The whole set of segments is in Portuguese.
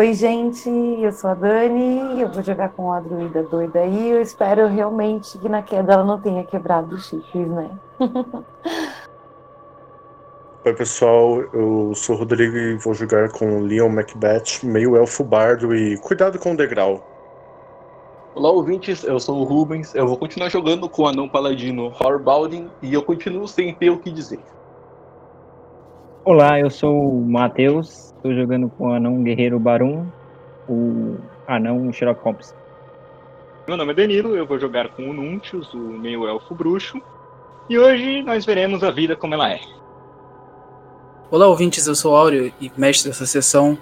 Oi, gente, eu sou a Dani, eu vou jogar com a druida doida aí. Eu espero realmente que na queda ela não tenha quebrado os chifres, né? Oi, pessoal, eu sou o Rodrigo e vou jogar com Leon Macbeth, meio elfo bardo e cuidado com o degrau. Olá, ouvintes, eu sou o Rubens, eu vou continuar jogando com o anão paladino Horbaldin e eu continuo sem ter o que dizer. Olá, eu sou o Matheus, estou jogando com o anão guerreiro Barum, o anão Sherlock Holmes. Meu nome é Danilo, eu vou jogar com o Nuntius, o meio elfo bruxo, e hoje nós veremos a vida como ela é. Olá, ouvintes, eu sou o Áureo e mestre dessa sessão.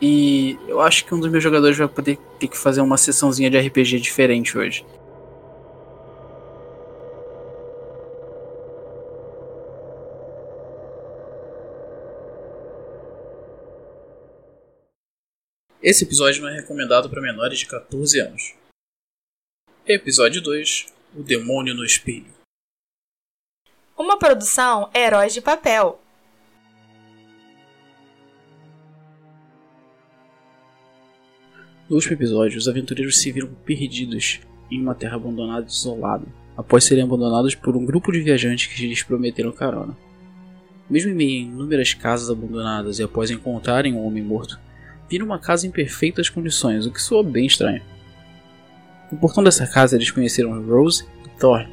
E eu acho que um dos meus jogadores vai poder ter que fazer uma sessãozinha de RPG diferente hoje. Esse episódio não é recomendado para menores de 14 anos. Episódio 2 O Demônio no Espelho. Uma produção Heróis de Papel. No último episódio, os aventureiros se viram perdidos em uma terra abandonada e isolada, após serem abandonados por um grupo de viajantes que lhes prometeram carona. Mesmo em meio a inúmeras casas abandonadas e após encontrarem um homem morto, viram uma casa em perfeitas condições, o que soou bem estranho. No portão dessa casa, eles conheceram Rose e Thor,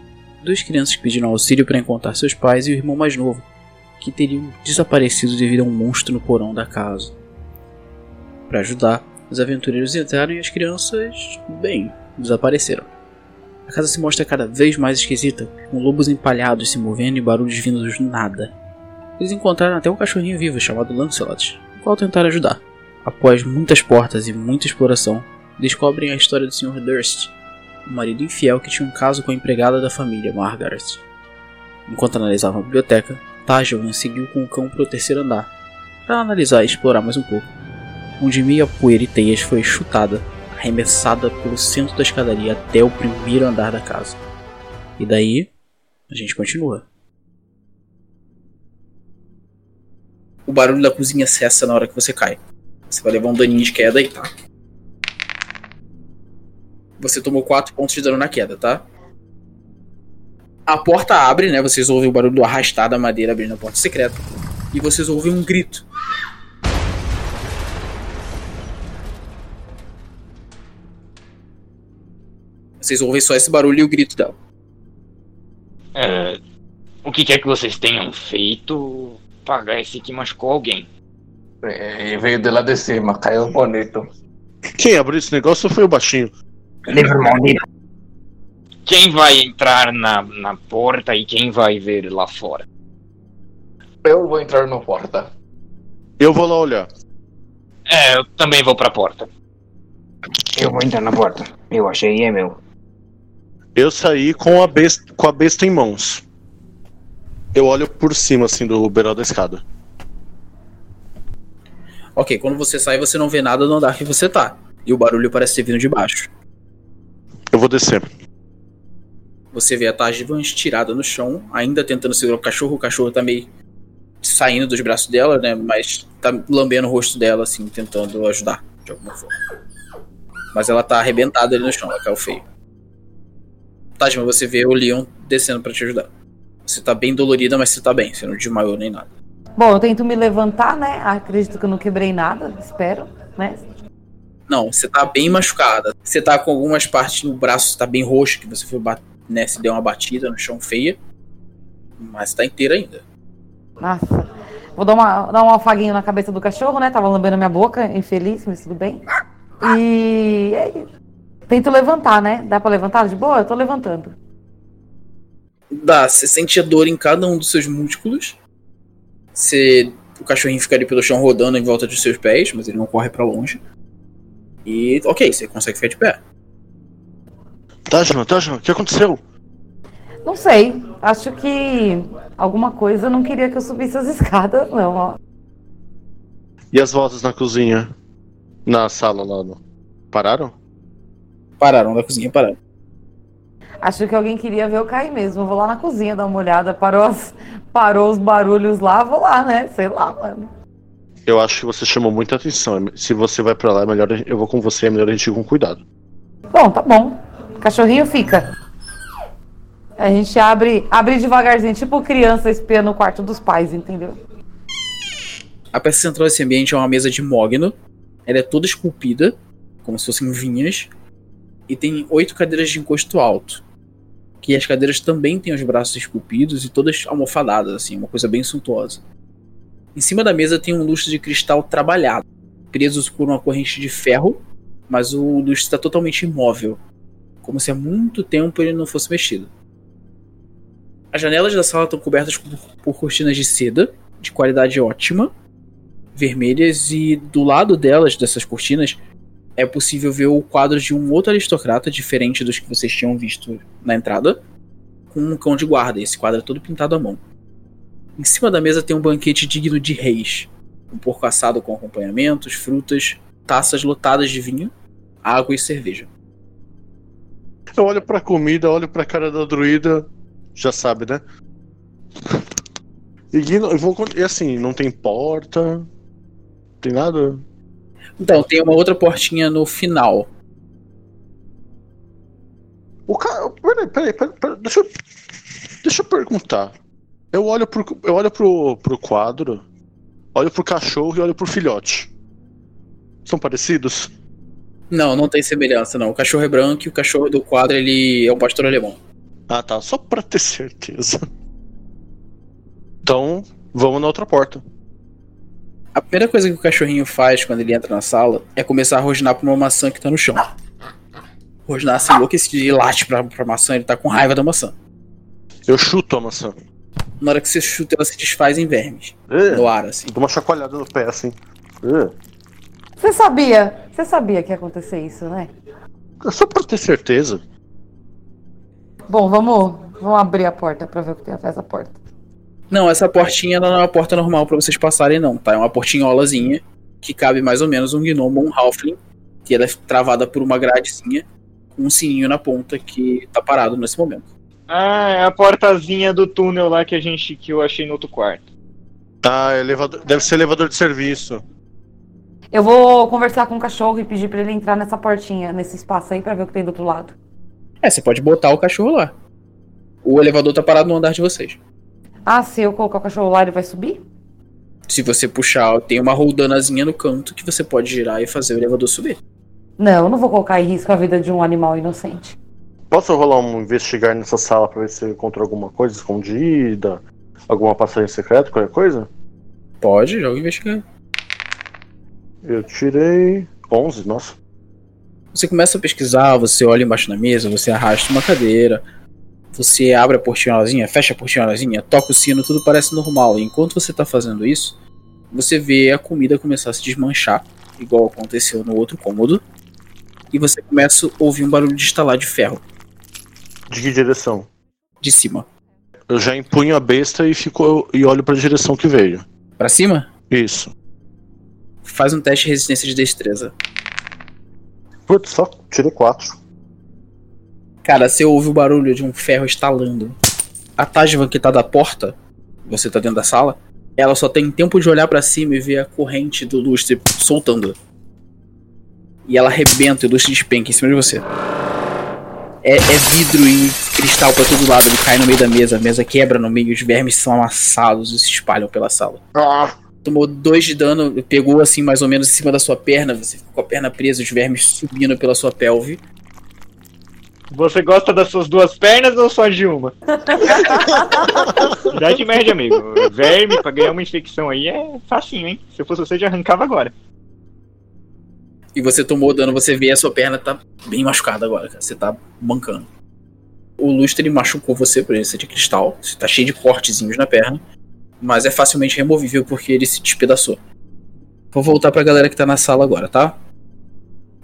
duas crianças que pediram auxílio para encontrar seus pais e o irmão mais novo, que teriam desaparecido devido a um monstro no porão da casa. Para ajudar, os aventureiros entraram e as crianças, bem, desapareceram. A casa se mostra cada vez mais esquisita, com lobos empalhados se movendo e barulhos vindos do nada. Eles encontraram até um cachorrinho vivo chamado Lancelot, o qual tentaram ajudar. Após muitas portas e muita exploração, descobrem a história do Sr. Durst, um marido infiel que tinha um caso com a empregada da família, Margaret. Enquanto analisavam a biblioteca, Tajovan seguiu com o cão para o terceiro andar, para analisar e explorar mais um pouco onde meia poeira e teias foi chutada, arremessada pelo centro da escadaria até o primeiro andar da casa. E daí, a gente continua. O barulho da cozinha cessa na hora que você cai. Você vai levar um daninho de queda aí, tá? Você tomou 4 pontos de dano na queda, tá? A porta abre, né? Vocês ouvem o barulho do arrastar da madeira abrindo a porta secreta. E vocês ouvem um grito Vocês ouvem só esse barulho e o grito dela. É, o que quer que vocês tenham feito, pagar esse que machucou alguém. É, veio de lá de cima, caiu bonito. Quem abriu esse negócio foi o baixinho. Livre maldito. Quem vai entrar na, na porta e quem vai ver lá fora? Eu vou entrar na porta. Eu vou lá olhar. É, eu também vou pra porta. Eu vou entrar na porta. Eu achei e é meu. Eu saí com a besta, com a besta em mãos. Eu olho por cima, assim, do beiral da escada. Ok, quando você sai, você não vê nada no andar que você tá. E o barulho parece ter vindo de baixo. Eu vou descer. Você vê a Tajivan estirada no chão, ainda tentando segurar o cachorro. O cachorro tá meio saindo dos braços dela, né? Mas tá lambendo o rosto dela, assim, tentando ajudar de alguma forma. Mas ela tá arrebentada ali no chão, ela caiu feio. Tajma, você vê o Leon descendo para te ajudar. Você tá bem dolorida, mas você tá bem, você não desmaiou nem nada. Bom, eu tento me levantar, né? Acredito que eu não quebrei nada, espero, né? Não, você tá bem machucada. Você tá com algumas partes no braço, tá bem roxo, que você foi né, se deu uma batida no chão feia. Mas tá inteira ainda. Nossa. Vou dar uma, dar um afaguinho na cabeça do cachorro, né? Tava lambendo minha boca, infeliz, mas tudo bem. E é. Tento levantar, né? Dá pra levantar de boa? Eu tô levantando. Dá, você sente a dor em cada um dos seus músculos. Você, o cachorrinho fica ali pelo chão rodando em volta dos seus pés, mas ele não corre para longe. E ok, você consegue ficar de pé. Tajma, Tajma, o que aconteceu? Não sei. Acho que alguma coisa não queria que eu subisse as escadas, não, ó. E as vozes na cozinha? Na sala lá? No... Pararam? Pararam na cozinha, pararam. Acho que alguém queria ver eu cair mesmo. Eu vou lá na cozinha dar uma olhada. Parou, as, parou os barulhos lá, vou lá, né? Sei lá, mano. Eu acho que você chamou muita atenção. Se você vai pra lá, é melhor eu vou com você, é melhor a gente ir com cuidado. Bom, tá bom. Cachorrinho fica. A gente abre, abre devagarzinho, tipo criança espiando o quarto dos pais, entendeu? A peça central desse ambiente é uma mesa de mogno. Ela é toda esculpida, como se fossem vinhas. E tem oito cadeiras de encosto alto. Que as cadeiras também têm os braços esculpidos e todas almofadadas, assim, uma coisa bem suntuosa. Em cima da mesa tem um lustre de cristal trabalhado, preso por uma corrente de ferro, mas o lustre está totalmente imóvel, como se há muito tempo ele não fosse mexido. As janelas da sala estão cobertas por, cortinas de seda, de qualidade ótima, vermelhas, e do lado delas, dessas cortinas, é possível ver o quadro de um outro aristocrata, diferente dos que vocês tinham visto na entrada, com um cão de guarda. Esse quadro é todo pintado à mão. Em cima da mesa tem um banquete digno de reis. Um porco assado com acompanhamentos, frutas, taças lotadas de vinho, água e cerveja. Eu olho pra comida, olho pra cara da druida, já sabe, né? E, vou, e assim, não tem porta, tem nada. Então, tem uma outra portinha no final. O cara. Peraí, peraí, peraí, peraí, deixa, eu, deixa eu perguntar. Eu olho, pro, eu olho pro, pro quadro, olho pro cachorro e olho pro filhote. São parecidos? Não, não tem semelhança, não. O cachorro é branco e o cachorro do quadro ele é um pastor alemão. Ah tá, só pra ter certeza. Então, vamos na outra porta. A primeira coisa que o cachorrinho faz quando ele entra na sala é começar a rosnar pra uma maçã que tá no chão. Rosnar assim, enlouquecido e late pra, pra maçã, ele tá com raiva da maçã. Eu chuto a maçã. Na hora que você chuta, ela se desfaz em vermes. É, No ar, assim. dou uma chacoalhada no pé assim. É, Você sabia? Você sabia que ia acontecer isso, né? é só pra ter certeza. Bom, vamos, vamos abrir a porta pra ver o que tem atrás da porta. Não, essa portinha ela não é uma porta normal pra vocês passarem, não, tá? É uma portinholazinha que cabe mais ou menos um gnomo ou um halfling. Que ela é travada por uma gradezinha com um sininho na ponta que tá parado nesse momento. Ah, é a portazinha do túnel lá que a gente que eu achei no outro quarto. Ah, elevador, deve ser elevador de serviço. Eu vou conversar com o cachorro e pedir pra ele entrar nessa portinha, nesse espaço aí, pra ver o que tem do outro lado. É, você pode botar o cachorro lá. O elevador tá parado no andar de vocês. Ah, se eu colocar o cachorro lá, ele vai subir? Se você puxar, tem uma roldanazinha no canto que você pode girar e fazer o elevador subir. Não, eu não vou colocar em risco a vida de um animal inocente. Posso rolar um investigar nessa sala pra ver se eu encontro alguma coisa escondida? Alguma passagem secreta, qualquer coisa? Pode, joga investigar. Eu tirei 11, nossa. Você começa a pesquisar, você olha embaixo da mesa, você arrasta uma cadeira, você abre a portinholazinha, fecha a portinholazinha, toca o sino, tudo parece normal. E enquanto você tá fazendo isso, você vê a comida começar a se desmanchar, igual aconteceu no outro cômodo. E você começa a ouvir um barulho de estalar de ferro, De que direção? de cima. Eu já empunho a besta e fico e olho pra direção que veio. Pra cima? Isso. Faz um teste de resistência de destreza. Putz, só tirei 4. Cara, você ouve o barulho de um ferro estalando. A Tajva que tá da porta, você tá dentro da sala, ela só tem tempo de olhar pra cima e ver a corrente do lustre soltando. E ela arrebenta e o lustre despenca em cima de você. É, é vidro e cristal pra todo lado, ele cai no meio da mesa, a mesa quebra no meio, os vermes são amassados e se espalham pela sala. Ah, Tomou dois de dano, pegou assim mais ou menos em cima da sua perna, você ficou com a perna presa, os vermes subindo pela sua pelve. Você gosta das suas duas pernas ou só de uma? Idade média, amigo. Verme pra ganhar uma infecção aí é facinho, hein? Se eu fosse você, já arrancava agora. e você tomou dano, você vê a sua perna tá bem machucada agora, cara. Você tá mancando. O lustre machucou você por ele ser de cristal. Você tá cheio de cortezinhos na perna. Mas é facilmente removível porque ele se despedaçou. Vou voltar pra galera que tá na sala agora, tá?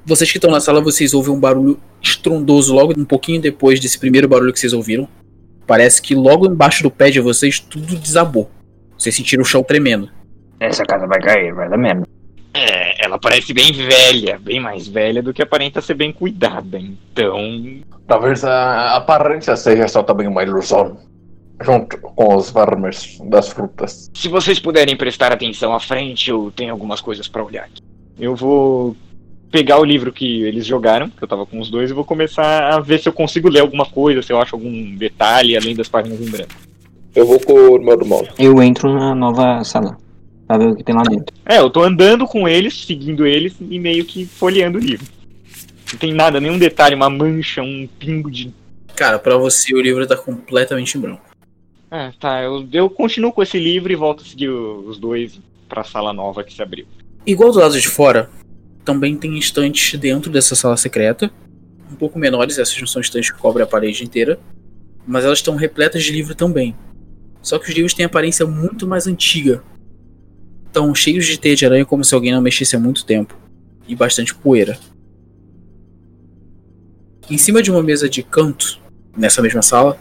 Vocês que estão na sala, vocês ouvem um barulho estrondoso logo um pouquinho depois desse primeiro barulho que vocês ouviram. Parece que logo embaixo do pé de vocês tudo desabou. Vocês sentiram o chão tremendo. Essa casa vai cair, vai dar merda. É, ela parece bem velha, bem mais velha do que aparenta ser bem cuidada. Então, Talvez a aparência seja só também uma ilusão. junto com os vermes das frutas. Se vocês puderem prestar atenção à frente, eu tenho algumas coisas pra olhar aqui. Eu vou pegar o livro que eles jogaram, que eu tava com os dois, e vou começar a ver se eu consigo ler alguma coisa, se eu acho algum detalhe além das páginas em branco. Eu vou com o meu irmão. Eu entro na nova sala. Pra ver o que tem lá dentro. É, eu tô andando com eles, seguindo eles e meio que folheando o livro. Não tem nada, nenhum detalhe, uma mancha, um pingo de. Cara, pra você o livro tá completamente em branco. É, tá, eu, eu continuo com esse livro e volto a seguir os dois pra sala nova que se abriu. Igual do lado de fora, também tem estantes dentro dessa sala secreta. Um pouco menores, essas não são estantes que cobrem a parede inteira. Mas elas estão repletas de livro também. Só que os livros têm aparência muito mais antiga. Estão cheios de teia de aranha como se alguém não mexesse há muito tempo. E bastante poeira. Em cima de uma mesa de canto, nessa mesma sala,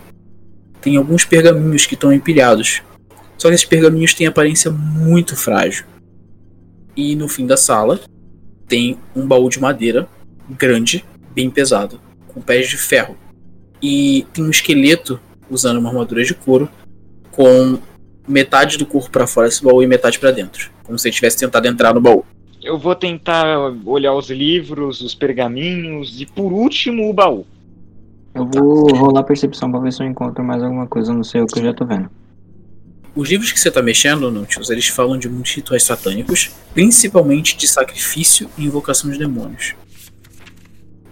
tem alguns pergaminhos que estão empilhados. Só que esses pergaminhos têm aparência muito frágil. E no fim da sala tem um baú de madeira grande, bem pesado, com pés de ferro. E tem um esqueleto usando uma armadura de couro com metade do corpo para fora desse baú e metade para dentro, como se ele tivesse tentado entrar no baú. Eu vou tentar olhar os livros, os pergaminhos e por último o baú. Eu vou rolar percepção pra ver se eu encontro mais alguma coisa, não sei o que eu já tô vendo. Os livros que você está mexendo, Nutius, eles falam de muitos rituais satânicos, principalmente de sacrifício e invocação de demônios.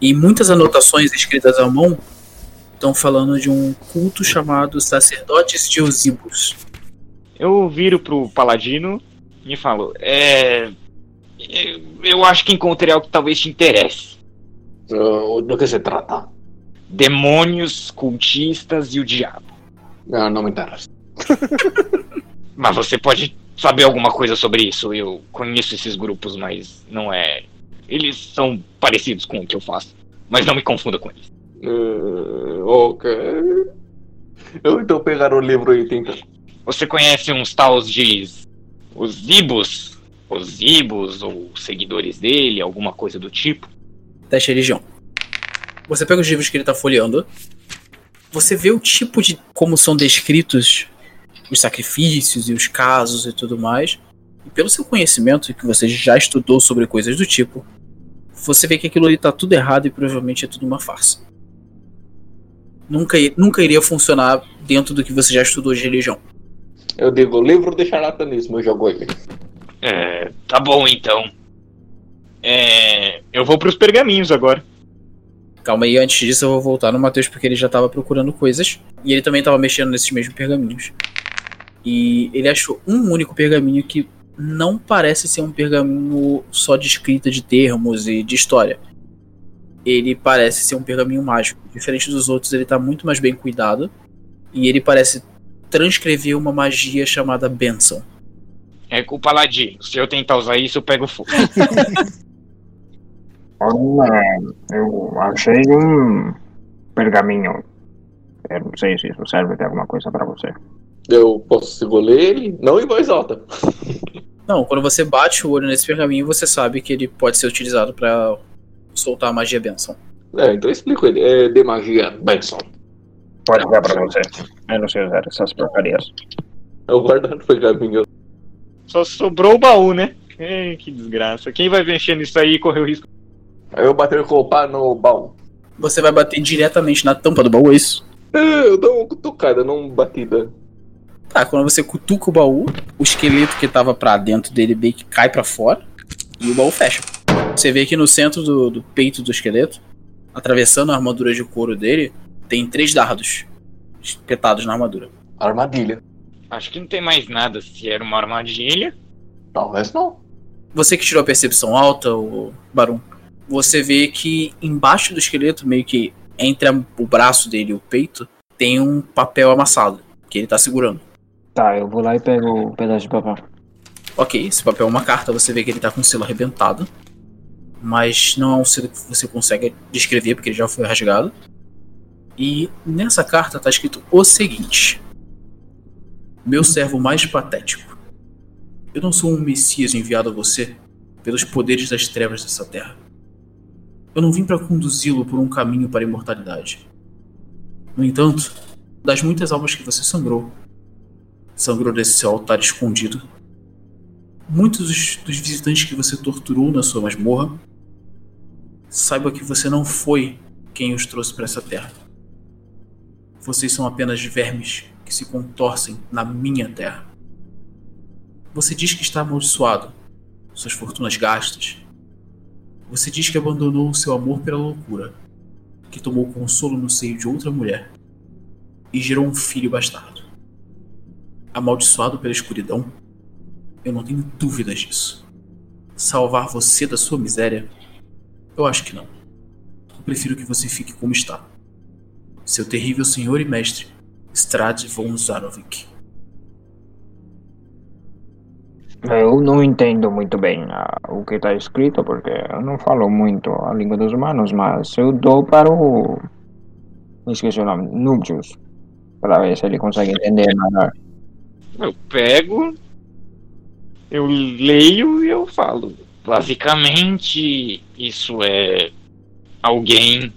E muitas anotações escritas à mão estão falando de um culto chamado Sacerdotes de Osíbus. Eu viro pro paladino e falo: É. eu- Eu acho que encontrei algo que talvez te interesse. Uh, do que se trata? Demônios, cultistas e o diabo. Não, não me interessa. Mas você pode saber alguma coisa sobre isso. Eu conheço esses grupos, mas não é. Eles são parecidos com o que eu faço. Mas não me confunda com eles. Uh, ok. Eu então pegar o livro e tentar. Você conhece uns tals de. Os Ibus? Os Ibus, ou seguidores dele, alguma coisa do tipo? Teste religião. Você pega os livros que ele está folheando. Você vê o tipo de como são descritos os sacrifícios e os casos e tudo mais. E pelo seu conhecimento que você já estudou sobre coisas do tipo, você vê que aquilo ali tá tudo errado e provavelmente é tudo uma farsa. Nunca, nunca iria funcionar dentro do que você já estudou de religião. Eu digo, livro de charlatanismo, eu jogo ele. É. Tá bom então. É. Eu vou pros pergaminhos agora. Calma aí, antes disso eu vou voltar no Matheus porque ele já tava procurando coisas. E ele também tava mexendo nesses mesmos pergaminhos. E ele achou um único pergaminho que não parece ser um pergaminho só de escrita de termos e de história. Ele parece ser um pergaminho mágico. Diferente dos outros, ele tá muito mais bem cuidado. E ele parece transcrever uma magia chamada Benção. É com o paladino. Se eu tentar usar isso, eu pego fogo. Olha, eu achei um pergaminho. Eu não sei se isso serve de alguma coisa pra você. Eu posso segurar ele? Não em voz alta. Não, quando você bate o olho nesse pergaminho, você sabe que ele pode ser utilizado para soltar a magia Benção. É, então eu explico ele. É de magia Benson. Pode dar pra você. Eu não sei usar essas porcarias. Eu guardo no pergaminho. Só sobrou o baú, né? Ei, que desgraça. Quem vai mexer nisso aí e correr o risco? Aí eu bater com o pá no baú. Você vai bater diretamente na tampa do baú, é isso? É, eu dou uma cutucada, não batida. Tá, quando você cutuca o baú, o esqueleto que tava pra dentro dele meio que cai pra fora e o baú fecha. Você vê que no centro do, do peito do esqueleto, atravessando a armadura de couro dele, tem três dardos espetados na armadura. Armadilha. Acho que não tem mais nada. Se era uma armadilha. Talvez não. Você que tirou a percepção alta, o Barum, você vê que embaixo do esqueleto, meio que entre o braço dele e o peito, tem um papel amassado que ele tá segurando. Tá, eu vou lá e pego o pedaço de papel. Ok, esse papel é uma carta, você vê que ele tá com o selo arrebentado. Mas não é um selo que você consegue descrever, porque ele já foi rasgado. E nessa carta tá escrito o seguinte: Meu servo mais patético. Eu não sou um Messias enviado a você pelos poderes das trevas dessa terra. Eu não vim para conduzi-lo por um caminho para a imortalidade. No entanto, das muitas almas que você sangrou, sangrou desse altar escondido, muitos dos, dos visitantes que você torturou na sua masmorra, saiba que você não foi quem os trouxe para essa terra. Vocês são apenas vermes que se contorcem na minha terra. Você diz que está amaldiçoado, suas fortunas gastas. Você diz que abandonou o seu amor pela loucura, que tomou consolo no seio de outra mulher e gerou um filho bastardo. Amaldiçoado pela escuridão? Eu não tenho dúvidas disso. Salvar você da sua miséria? Eu acho que não. Eu prefiro que você fique como está. Seu terrível senhor e mestre, Strad von Zarovic. Eu não entendo muito bem ah, o que está escrito, porque eu não falo muito a língua dos humanos, mas eu dou para o. Me esqueci o nome, Nubtius, para ver se ele consegue entender nada. Eu pego, eu leio e eu falo. Basicamente, isso é alguém.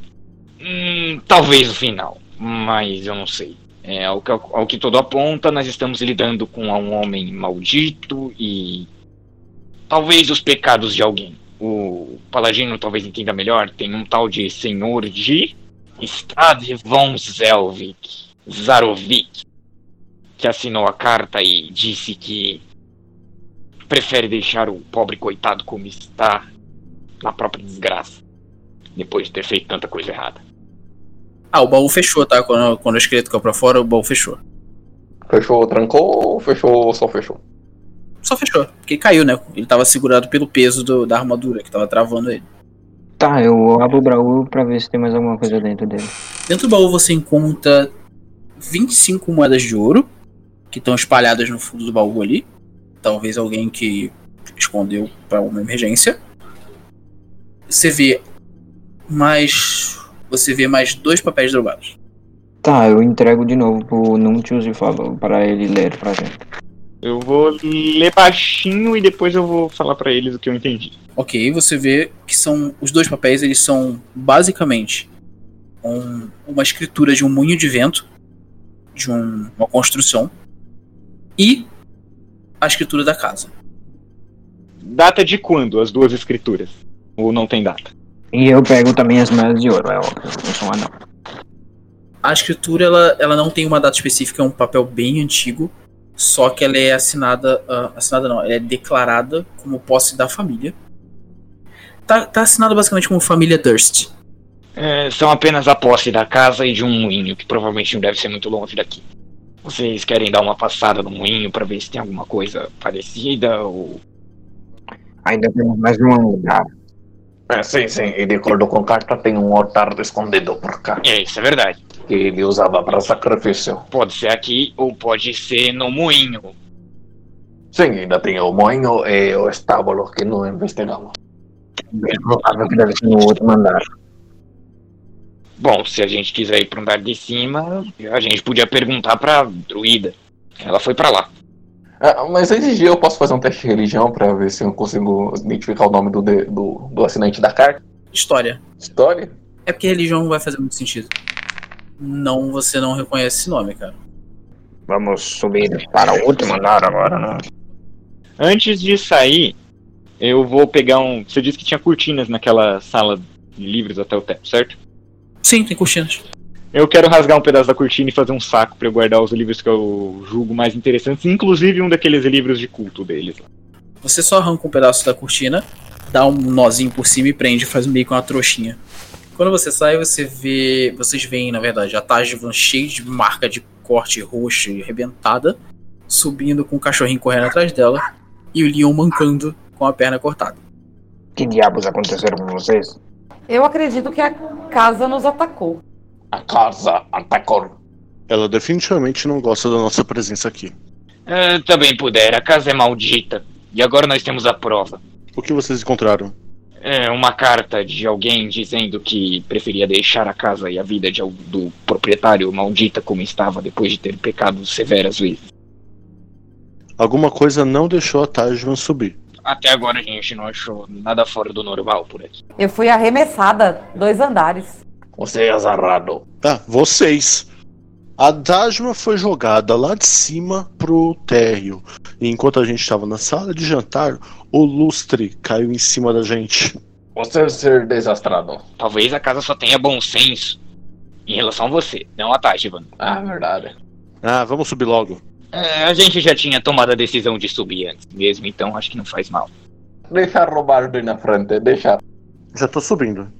Hum, talvez o final, mas eu não sei. É, ao, que, ao que todo aponta, nós estamos lidando com um homem maldito e. Talvez os pecados de alguém. O Paladino talvez entenda melhor. Tem um tal de Senhor de. Stade von Zelvik. Zarovic. Que assinou a carta e disse que. Prefere deixar o pobre coitado como está. Na própria desgraça. Depois de ter feito tanta coisa errada. Ah, o baú fechou, tá? Quando, quando o esqueleto caiu pra fora, o baú fechou. Fechou, trancou ou fechou ou só fechou? Só fechou, porque caiu, né? Ele tava segurado pelo peso do- da armadura que tava travando ele. Tá, eu abro o baú pra ver se tem mais alguma coisa dentro dele. Dentro do baú você encontra 25 moedas de ouro que estão espalhadas no fundo do baú ali. Talvez alguém que escondeu para uma emergência. Você vê mais. Você vê mais dois papéis drogados. Tá, eu entrego de novo pro Nuntius e falo para ele ler pra gente. Eu vou ler baixinho e depois eu vou falar pra eles o que eu entendi. Ok, você vê que são. Os dois papéis eles são basicamente um- uma escritura de um moinho de vento, de um- uma construção, e a escritura da casa. Data de quando as duas escrituras? Ou não tem data? E eu pego também as moedas de ouro, é óbvio. Eu sou um anão. A escritura ela, ela não tem uma data específica, é um papel bem antigo, só que ela é assinada, ah, assinada não, ela é declarada como posse da família. Tá, tá assinada basicamente como família Durst. É, são apenas a posse da casa e de um moinho, que provavelmente não deve ser muito longe daqui. Vocês querem dar uma passada no moinho pra ver se tem alguma coisa parecida ou. Ainda temos mais um lugar. É, sim, sim. E de acordo com a carta, tem um altar escondido por cá. É, isso é verdade. Que ele usava para sacrifício. Pode ser aqui ou pode ser no moinho. Sim, ainda tem o moinho e o estábulo que não investigamos. Bem provável que deve ser no outro andar. Bom, se a gente quiser ir pro andar de cima, a gente podia perguntar pra druida. Ela foi pra lá. Ah, mas antes de eu posso fazer um teste de religião para ver se eu consigo identificar o nome do, de- do, do assinante da carta. História. História? É porque religião não vai fazer muito sentido. Não, você não reconhece esse nome, cara. Vamos subir para o último andar agora, né? Antes de sair, eu vou pegar um. Você disse que tinha cortinas naquela sala de livros até o teto, certo? Sim, tem cortinas. Eu quero rasgar um pedaço da cortina e fazer um saco pra eu guardar os livros que eu julgo mais interessantes, inclusive um daqueles livros de culto deles. Você só arranca um pedaço da cortina, dá um nozinho por cima e prende, faz meio com uma trouxinha. Quando você sai, você vê. Vocês veem, na verdade, a Tajvan cheia de marca de corte roxa e arrebentada, subindo com o cachorrinho correndo atrás dela, e o Leon mancando com a perna cortada. Que diabos aconteceram com vocês? Eu acredito que a casa nos atacou. A casa atacou. Ela definitivamente não gosta da nossa presença aqui. É, também puder, a casa é maldita. E agora nós temos a prova. O que vocês encontraram? É uma carta de alguém dizendo que preferia deixar a casa e a vida de, do proprietário maldita como estava depois de ter pecado severas vezes. Alguma coisa não deixou a Tajman subir. Até agora a gente não achou nada fora do normal por aqui. Eu fui arremessada dois andares. Você é azarado. Tá, vocês. A Dajma foi jogada lá de cima pro térreo. E enquanto a gente estava na sala de jantar, o lustre caiu em cima da gente. Você é ser desastrado. Talvez a casa só tenha bom senso em relação a você, não a Tajivan. Ah, verdade. Ah, vamos subir logo. É, a gente já tinha tomado a decisão de subir antes mesmo, então acho que não faz mal. Deixa Robardo ir na frente, deixa. Já tô subindo.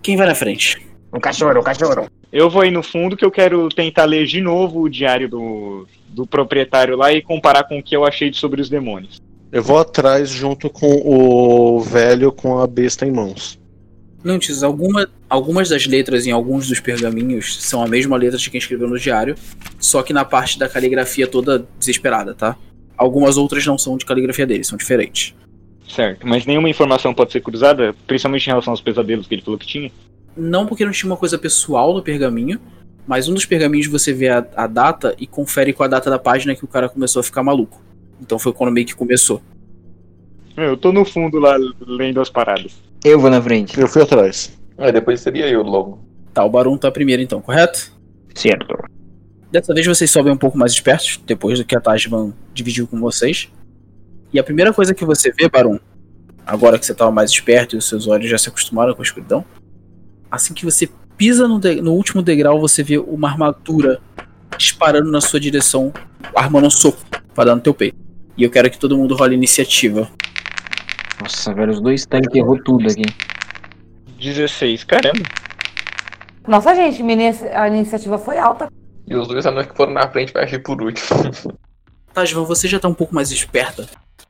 Quem vai na frente? O cachorro, o cachorro. Eu vou aí no fundo que eu quero tentar ler de novo o diário do, do proprietário lá e comparar com o que eu achei sobre os demônios. Eu vou atrás junto com o velho com a besta em mãos. Antes, alguma, algumas das letras em alguns dos pergaminhos são a mesma letra de quem escreveu no diário, só que na parte da caligrafia toda desesperada, tá? Algumas outras não são de caligrafia dele, são diferentes. Certo, mas nenhuma informação pode ser cruzada, principalmente em relação aos pesadelos que ele falou que tinha. Não porque não tinha uma coisa pessoal no pergaminho, mas um dos pergaminhos você vê a, a data e confere com a data da página que o cara começou a ficar maluco. Então foi quando meio que começou. Eu tô no fundo lá lendo as paradas. Eu vou na frente. Eu fui atrás. Aí depois seria eu logo. Tá, o Barum tá primeiro então, correto? Certo. Dessa vez vocês sobem um pouco mais espertos, depois do que a Tajman dividiu com vocês. E a primeira coisa que você vê, Barum, agora que você tava mais esperto e os seus olhos já se acostumaram com a escuridão, assim que você pisa no, no último degrau, você vê uma armadura disparando na sua direção, armando um soco pra dar no teu peito. E eu quero que todo mundo role iniciativa. Nossa, velho, os dois tanques errou tudo aqui. 16, caramba. Nossa, gente, minha a iniciativa foi alta. E os dois anões que foram na frente vai agir por último. Tajvan, você já tá um pouco mais esperta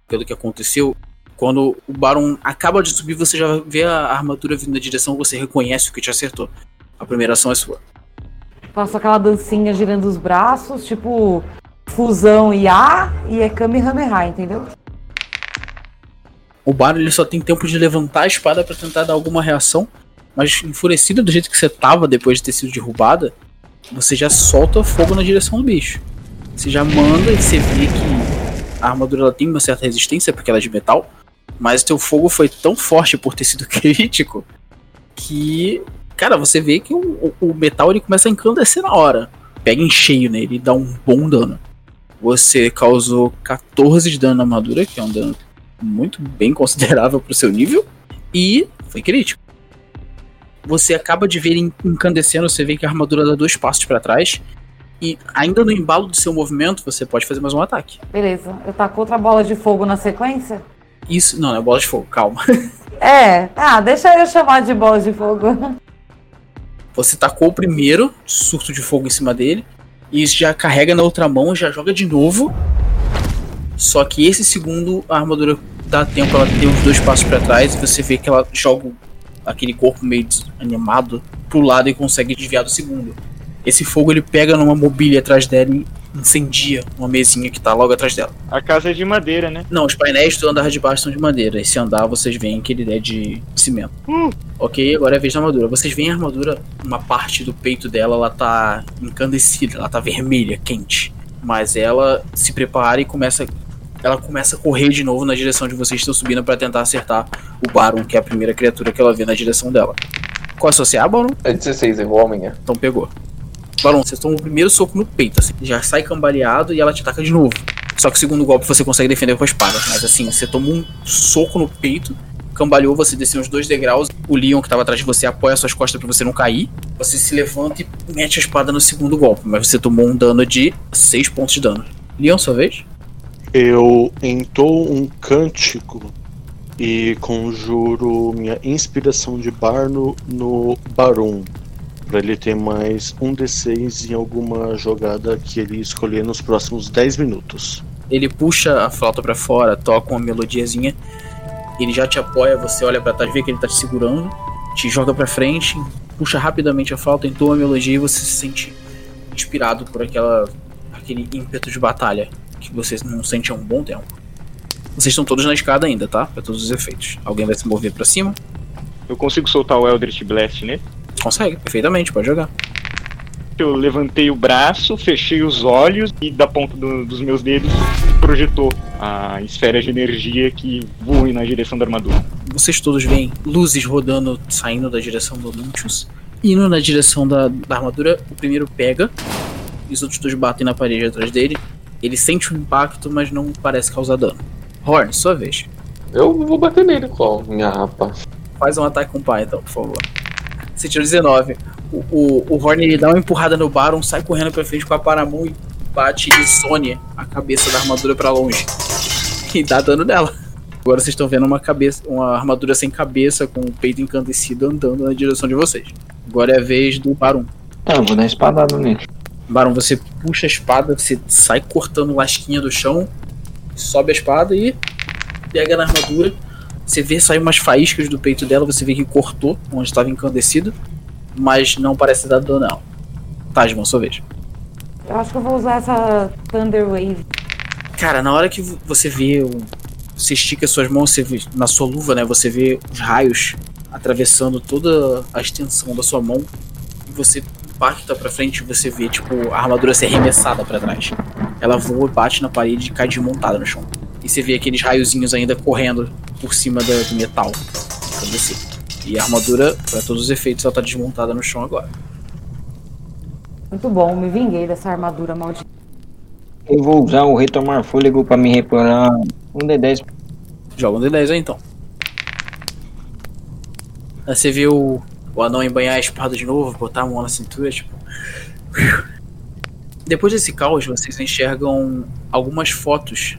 pelo que aconteceu. Quando o Baron acaba de subir, você já vê a armadura vindo na direção, você reconhece o que te acertou. A primeira ação é sua. Faço aquela dancinha girando os braços, tipo fusão e A e é Kamehameha, entendeu? O Baron ele só tem tempo de levantar a espada pra tentar dar alguma reação, mas enfurecido do jeito que você tava depois de ter sido derrubada, você já solta fogo na direção do bicho. Você já manda e você vê que a armadura ela tem uma certa resistência porque ela é de metal, mas teu fogo foi tão forte por ter sido crítico que, cara, você vê que o, o- o metal ele começa a encandecer na hora. Pega em cheio nele e dá um bom dano. Você causou 14 de dano na armadura, que é um dano muito bem considerável pro seu nível, e foi crítico. Você acaba de ver ele incandescendo, você vê que a armadura dá dois passos pra trás, e ainda no embalo do seu movimento, você pode fazer mais um ataque. Beleza. Eu taco outra bola de fogo na sequência? Isso, não, não é bola de fogo, calma. É. Ah, deixa eu chamar de bola de fogo. Você tacou o primeiro surto de fogo em cima dele, e já carrega na outra mão, já joga de novo. Só que esse segundo, a armadura dá tempo, ela tem uns dois passos pra trás, e você vê que ela joga aquele corpo meio desanimado pro lado e consegue desviar do segundo. Esse fogo ele pega numa mobília atrás dela e incendia uma mesinha que tá logo atrás dela. A casa é de madeira, né? Não, os painéis do andar de baixo são de madeira. Esse andar vocês veem que ele é de cimento. Ok, agora é a vez da armadura. Vocês veem a armadura, uma parte do peito dela, ela tá encandecida, ela tá vermelha, quente. Mas ela se prepara e começa. Ela começa a correr de novo na direção de vocês estão subindo pra tentar acertar o Baron, que é a primeira criatura que ela vê na direção dela. Qual é a sua CA, Baron? É 16, é igual a minha. Então pegou. Baron, você toma o primeiro soco no peito, assim. Já sai cambaleado e ela te ataca de novo. Só que o segundo golpe você consegue defender com a espada. Mas assim, você toma um soco no peito, cambaleou, você desceu uns dois degraus. O Leon que tava atrás de você apoia suas costas pra você não cair. Você se levanta e mete a espada no segundo golpe. Mas você tomou um dano de 6 pontos de dano. Leon, sua vez? Eu entoo um cântico e conjuro minha inspiração de Barno no Baron. Pra ele ter mais um D6 em alguma jogada que ele escolher nos próximos 10 minutos. Ele puxa a flauta pra fora, toca uma melodiazinha. Ele já te apoia, você olha pra trás, vê que ele tá te segurando, te joga pra frente, puxa rapidamente a flauta, entoa a melodia e você se sente inspirado por aquela aquele ímpeto de batalha que você não sente há um bom tempo. Vocês estão todos na escada ainda, tá? Pra todos os efeitos. Alguém vai se mover pra cima? Eu consigo soltar o Eldritch Blast nele? Consegue, perfeitamente, pode jogar. Eu levantei o braço, fechei os olhos e da ponta do- dos meus dedos projetou a esfera de energia que voe na direção da armadura. Vocês todos veem luzes rodando, saindo da direção do Nuntius, indo na direção da, da armadura. O primeiro pega, e os outros dois batem na parede atrás dele. Ele sente o impacto, mas não parece causar dano. Horn, sua vez. Eu vou bater nele com minha rapa. Faz um ataque com o pai, então, por favor. Você tirou 19. O, o, o Horn ele dá uma empurrada no Baron, sai correndo pra frente com a paramão e bate e sone a cabeça da armadura pra longe. E dá dano nela. Agora vocês estão vendo uma cabeça, uma armadura sem cabeça, com o peito encandecido andando na direção de vocês. Agora é a vez do Baron. Ah, vou dar espadada nele. Baron, você puxa a espada, você sai cortando lasquinha do chão, sobe a espada e pega na armadura. Você vê sair umas faíscas do peito dela, você vê que cortou onde estava encandecido, mas não parece dar dano não. Tasman, sua vez. Eu acho que eu vou usar essa Thunder Wave. Cara, na hora que você vê, você estica suas mãos, você vê, na sua luva, né? Você vê os raios atravessando toda a extensão da sua mão e você impacta pra frente e você vê, tipo, a armadura ser arremessada pra trás. Ela voa, bate na parede e cai desmontada no chão. E você vê aqueles raiozinhos ainda correndo por cima da- do metal. encandecido. E a armadura, pra todos os efeitos, ela tá desmontada no chão agora. Muito bom, me vinguei dessa armadura maldita. Eu vou usar o retomar fôlego pra me reparar um D10. Joga um D10 aí então. Aí você vê o, o anão embanhar a espada de novo, botar a mão na cintura, tipo. Depois desse caos, vocês enxergam algumas fotos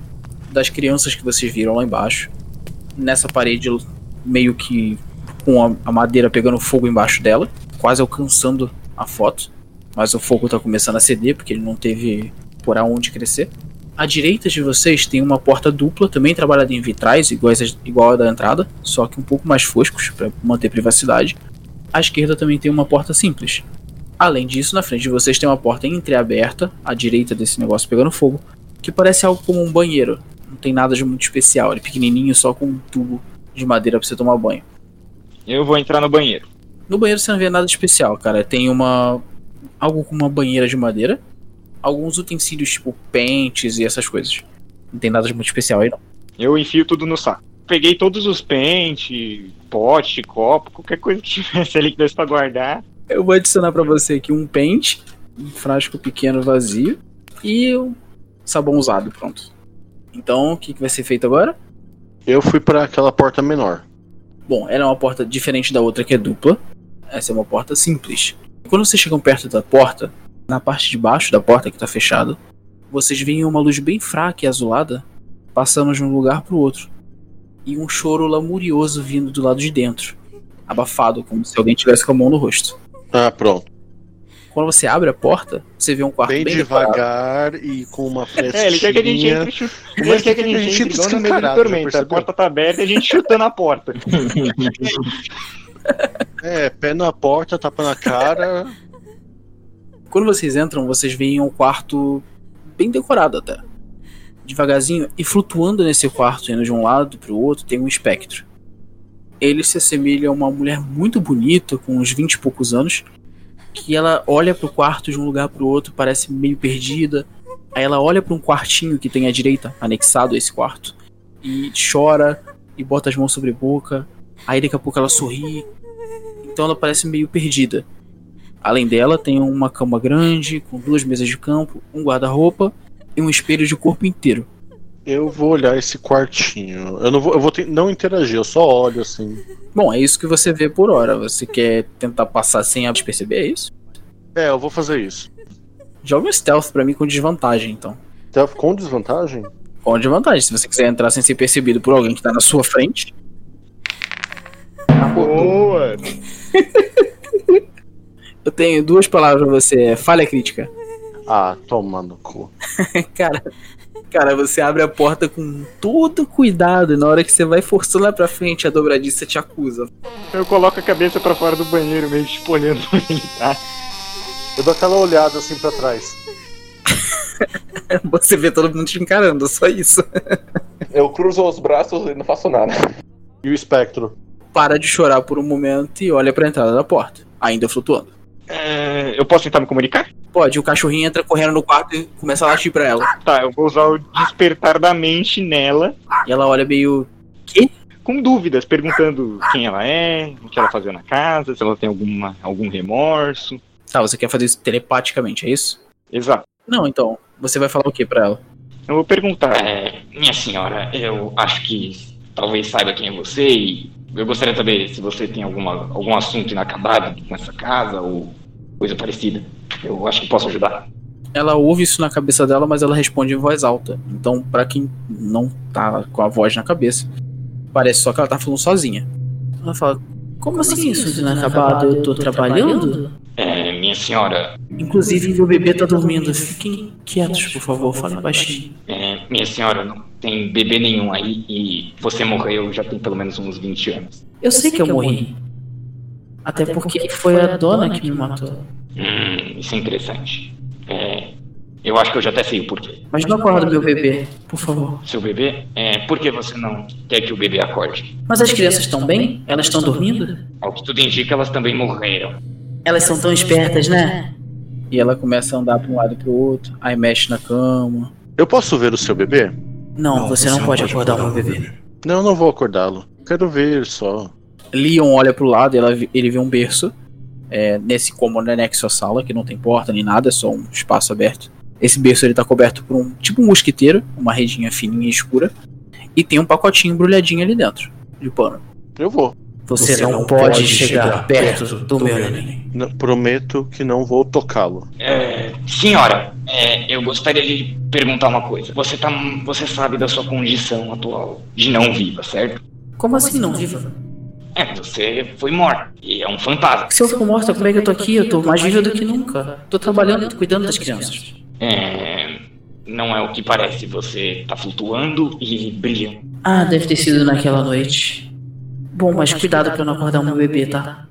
das crianças que vocês viram lá embaixo. Nessa parede, meio que com a, madeira pegando fogo embaixo dela, quase alcançando a foto. Mas o fogo tá começando a ceder, porque ele não teve por aonde crescer. À direita de vocês tem uma porta dupla, também trabalhada em vitrais, igual a da entrada, só que um pouco mais foscos para manter privacidade. À esquerda também tem uma porta simples. Além disso, na frente de vocês tem uma porta entreaberta, à direita desse negócio pegando fogo, que parece algo como um banheiro. Não tem nada de muito especial, ele é pequenininho, só com um tubo de madeira para você tomar banho. Eu vou entrar no banheiro. No banheiro você não vê nada de especial, cara. Tem uma. algo com uma banheira de madeira. Alguns utensílios, tipo pentes e essas coisas. Não tem nada de muito especial aí, não. Eu enfio tudo no saco. Peguei todos os pentes, pote, copo, qualquer coisa que tivesse ali que desse pra guardar. Eu vou adicionar pra você aqui um pente, um frasco pequeno vazio e um sabão usado, pronto. Então, o que, que vai ser feito agora? Eu fui pra aquela porta menor. Bom, ela é uma porta diferente da outra que é dupla. Essa é uma porta simples. Quando vocês chegam perto da porta, na parte de baixo da porta que tá fechada, vocês veem uma luz bem fraca e azulada passando de um lugar pro outro. E um choro lamurioso vindo do lado de dentro, abafado, como se alguém tivesse com a mão no rosto. Ah, pronto. Quando você abre a porta, você vê um quarto Bem, bem, decorado. devagar e com uma frestinha. É, ele quer que a gente entre chut... Mas Ele quer que a gente entre igual no meio. A porta tá aberta e a gente chutando a porta. É, pé na porta, tapa na cara. Quando vocês entram, vocês veem um quarto bem decorado até. Devagarzinho, e flutuando nesse quarto, indo de um lado pro outro, tem um espectro. Ele se assemelha a uma mulher muito bonita, com uns 20 e poucos anos, que ela olha pro quarto de um lugar pro outro, parece meio perdida. Aí ela olha para um quartinho que tem à direita, anexado a esse quarto, e chora e bota as mãos sobre a boca. Aí daqui a pouco ela sorri. Então ela parece meio perdida. Além dela, tem uma cama grande, com duas mesas de campo, um guarda-roupa e um espelho de corpo inteiro. Eu vou olhar esse quartinho. Eu não vou, eu vou te- não interagir, eu só olho assim. Bom, é isso que você vê por hora. Você quer tentar passar sem a perceber, é isso? É, eu vou fazer isso. Joga um stealth pra mim com desvantagem, então. Tá com desvantagem? Com desvantagem, se você quiser entrar sem ser percebido por alguém que tá na sua frente. Boa! Eu tenho duas palavras pra você, é falha crítica. Ah, toma no cu. cara, cara, você abre a porta com todo cuidado e na hora que você vai forçando lá pra frente, a dobradiça te acusa. Eu coloco a cabeça pra fora do banheiro, meio tipo olhando onde ele tá. Eu dou aquela olhada assim pra trás. Você vê todo mundo te encarando, só isso. Eu cruzo os braços e não faço nada. E o espectro? Para de chorar por um momento e olha pra entrada da porta, ainda flutuando. É, eu posso tentar me comunicar? Pode, o cachorrinho entra correndo no quarto e começa a latir pra ela. Tá, eu vou usar o despertar da mente nela. E ela olha meio. Com dúvidas, perguntando quem ela é, o que ela fazia na casa, se ela tem alguma, algum remorso. Tá, você quer fazer isso telepaticamente, é isso? Exato. Não, então, você vai falar o que pra ela? Eu vou perguntar. É, minha senhora, eu acho que talvez saiba quem é você e eu gostaria de saber se você tem alguma, algum assunto inacabado com essa casa ou coisa parecida. Eu acho que posso ajudar. Ela ouve isso na cabeça dela, mas ela responde em voz alta. Então, pra quem não tá com a voz na cabeça, parece só que ela tá falando sozinha. Ela fala: Como assim isso de inacabado? Eu tô trabalhando? É, minha senhora, Inclusive, meu bebê tá dormindo. Fiquem quietos, por favor. Falem baixinho. é, minha senhora, não tem bebê nenhum aí e você morreu já tem pelo menos uns 20 anos. Eu sei que eu morri. Até porque foi a dona que me matou. Hum, isso é interessante. É, eu acho que eu já até sei o porquê. Mas não acorda meu bebê, por favor. Seu bebê, é, por que você não quer que o bebê acorde? Mas as crianças estão bem? Elas estão dormindo? Ao que tudo indica, elas também morreram. Elas são tão espertas, né? E ela começa a andar pra um lado e pro outro, aí mexe na cama. Eu posso ver o seu bebê? Não, você não pode acordar o meu bebê. Não, eu não vou acordá-lo. Quero ver só. Leon olha pro lado e ela, ele vê um berço é, nesse cômodo anexo à sala, que não tem porta nem nada, é só um espaço aberto. Esse berço ele tá coberto por um tipo um mosquiteiro, uma redinha fininha e escura, e tem um pacotinho embrulhadinho ali dentro, de pano. Eu vou. Você, não, pode chegar perto do meu neném. Prometo que não vou tocá-lo. É, senhora, é, eu gostaria de perguntar uma coisa. Você tá, você sabe da sua condição atual de não viva, certo? Como assim não viva? É, você foi morta e é um fantasma. Se eu for morta, como é que eu tô aqui? Eu tô mais viva do que nunca. Tô trabalhando, tô cuidando das crianças. É, não é o que parece. Você tá flutuando e brilhando. Ah, deve ter sido naquela noite. Bom, mas cuidado pra eu não acordar o meu bebê, tá?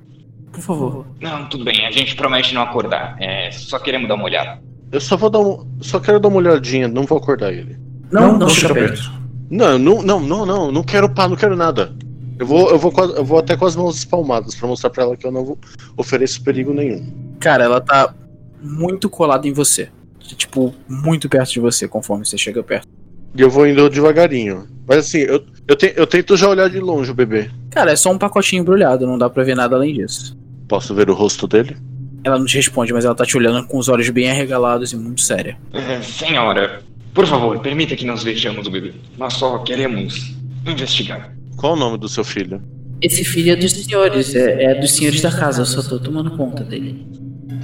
Por favor. Não, tudo bem. A gente promete não acordar. É, só queremos dar uma olhada. Eu só vou dar um. Só quero dar uma olhadinha, não vou acordar ele. Não, não chega perto. Não, não, não, não, não, não quero pá, não quero nada. Eu vou, eu vou, eu vou até com as mãos espalmadas pra mostrar pra ela que eu não vou- ofereço perigo nenhum. Cara, ela tá muito colada em você. Tipo, muito perto de você, conforme você chega perto. E eu vou indo devagarinho. Mas assim, eu, eu, te- eu tento já olhar de longe o bebê. Cara, é só um pacotinho embrulhado, não dá pra ver nada além disso. Posso ver o rosto dele? Ela não te responde, mas ela tá te olhando com os olhos bem arregalados e muito séria. É, senhora, por favor, permita que nós vejamos o bebê. Nós só queremos investigar. Qual o nome do seu filho? Esse filho é dos senhores, é, é dos senhores da casa, eu só tô tomando conta dele.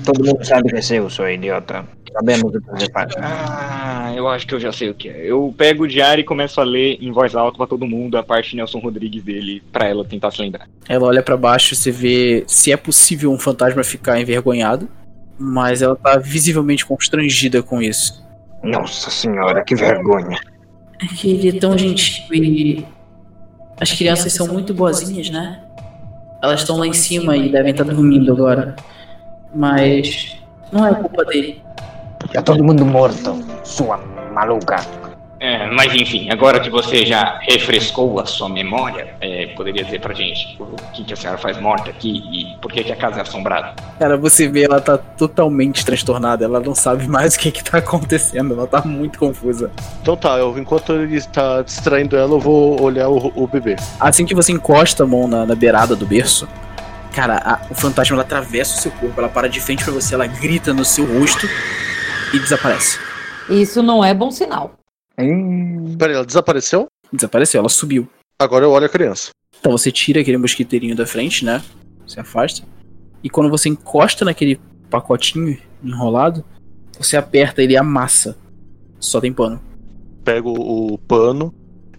Todo mundo sabe que é seu, seu idiota. Sabemos o que você faz. Ah, eu acho que eu já sei o que é. Eu pego o diário e começo a ler em voz alta pra todo mundo a parte Nelson Rodrigues dele, pra ela tentar se lembrar. Ela olha pra baixo, você vê se é possível um fantasma ficar envergonhado, mas ela tá visivelmente constrangida com isso. Nossa senhora, que vergonha. É que ele é tão gentil e. As crianças são muito boazinhas, né? Elas estão lá em cima e devem estar dormindo agora. Mas. Não é culpa dele. Já todo mundo morto, sua maluca. É, mas enfim, agora que você já refrescou a sua memória, é, poderia dizer pra gente o que, que a senhora faz morta aqui e por que, que a casa é assombrada? Cara, você vê, ela tá totalmente transtornada, ela não sabe mais o que que tá acontecendo, ela tá muito confusa. Então tá, eu, enquanto ele está distraindo ela, eu vou olhar o, o bebê. Assim que você encosta a mão na, na beirada do berço, cara, a- o fantasma ela atravessa o seu corpo, ela para de frente pra você, ela grita no seu rosto e desaparece. Isso não é bom sinal. Peraí, ela desapareceu? Desapareceu, ela subiu. Agora eu olho a criança. Então você tira aquele mosquiteirinho da frente, né? Você afasta. E quando você encosta naquele pacotinho enrolado, você aperta ele e amassa. Só tem pano. Pego o pano,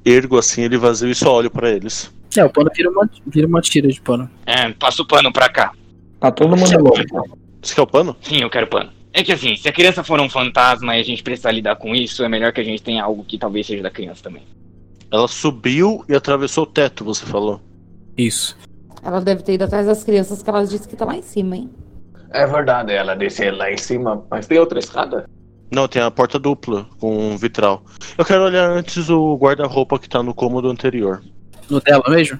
ergo assim, ele vazio e só olho pra eles. É, o pano vira uma, vira uma tira de pano. É, passa o pano pra cá. Tá todo mundo louco. Você quer o pano? Sim, eu quero pano. É que assim, se a criança for um fantasma e a gente precisar lidar com isso, é melhor que a gente tenha algo que talvez seja da criança também. Ela subiu e atravessou o teto, você falou. Isso. Ela deve ter ido atrás das crianças que ela disse que tá lá em cima, hein? É verdade, ela desce lá em cima, mas tem outra escada? Não, tem a porta dupla com um vitral. Eu quero olhar antes o guarda-roupa que tá no cômodo anterior. No dela mesmo?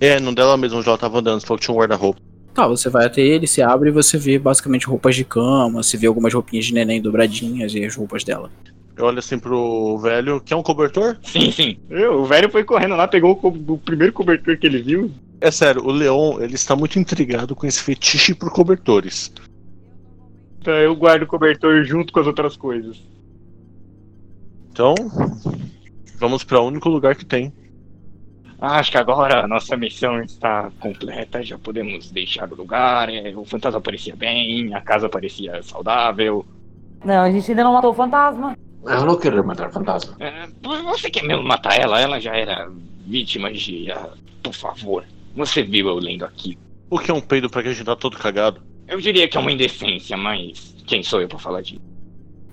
É, no dela mesmo, ela tava andando, falou que tinha um guarda-roupa. Tá, você vai até ele, se abre e você vê basicamente roupas de cama, você vê algumas roupinhas de neném dobradinhas e as roupas dela. Eu olho assim pro velho, quer um cobertor? Sim, sim. Eu, o velho foi correndo lá, pegou o, co- o primeiro cobertor que ele viu. É sério, o Leon, ele está muito intrigado com esse fetiche por cobertores. Tá, eu guardo o cobertor junto com as outras coisas. Então, vamos para o único lugar que tem. Acho que agora a nossa missão está completa, já podemos deixar o lugar. é, o fantasma parecia bem, a casa parecia saudável. Não, a gente ainda não matou o fantasma. Eu não quero matar fantasma. É, você quer mesmo matar ela? Ela já era vítima de. ah, por favor, você viu eu lendo aqui. O que é um peido pra que a gente tá todo cagado? Eu diria que é uma indecência, mas quem sou eu pra falar disso?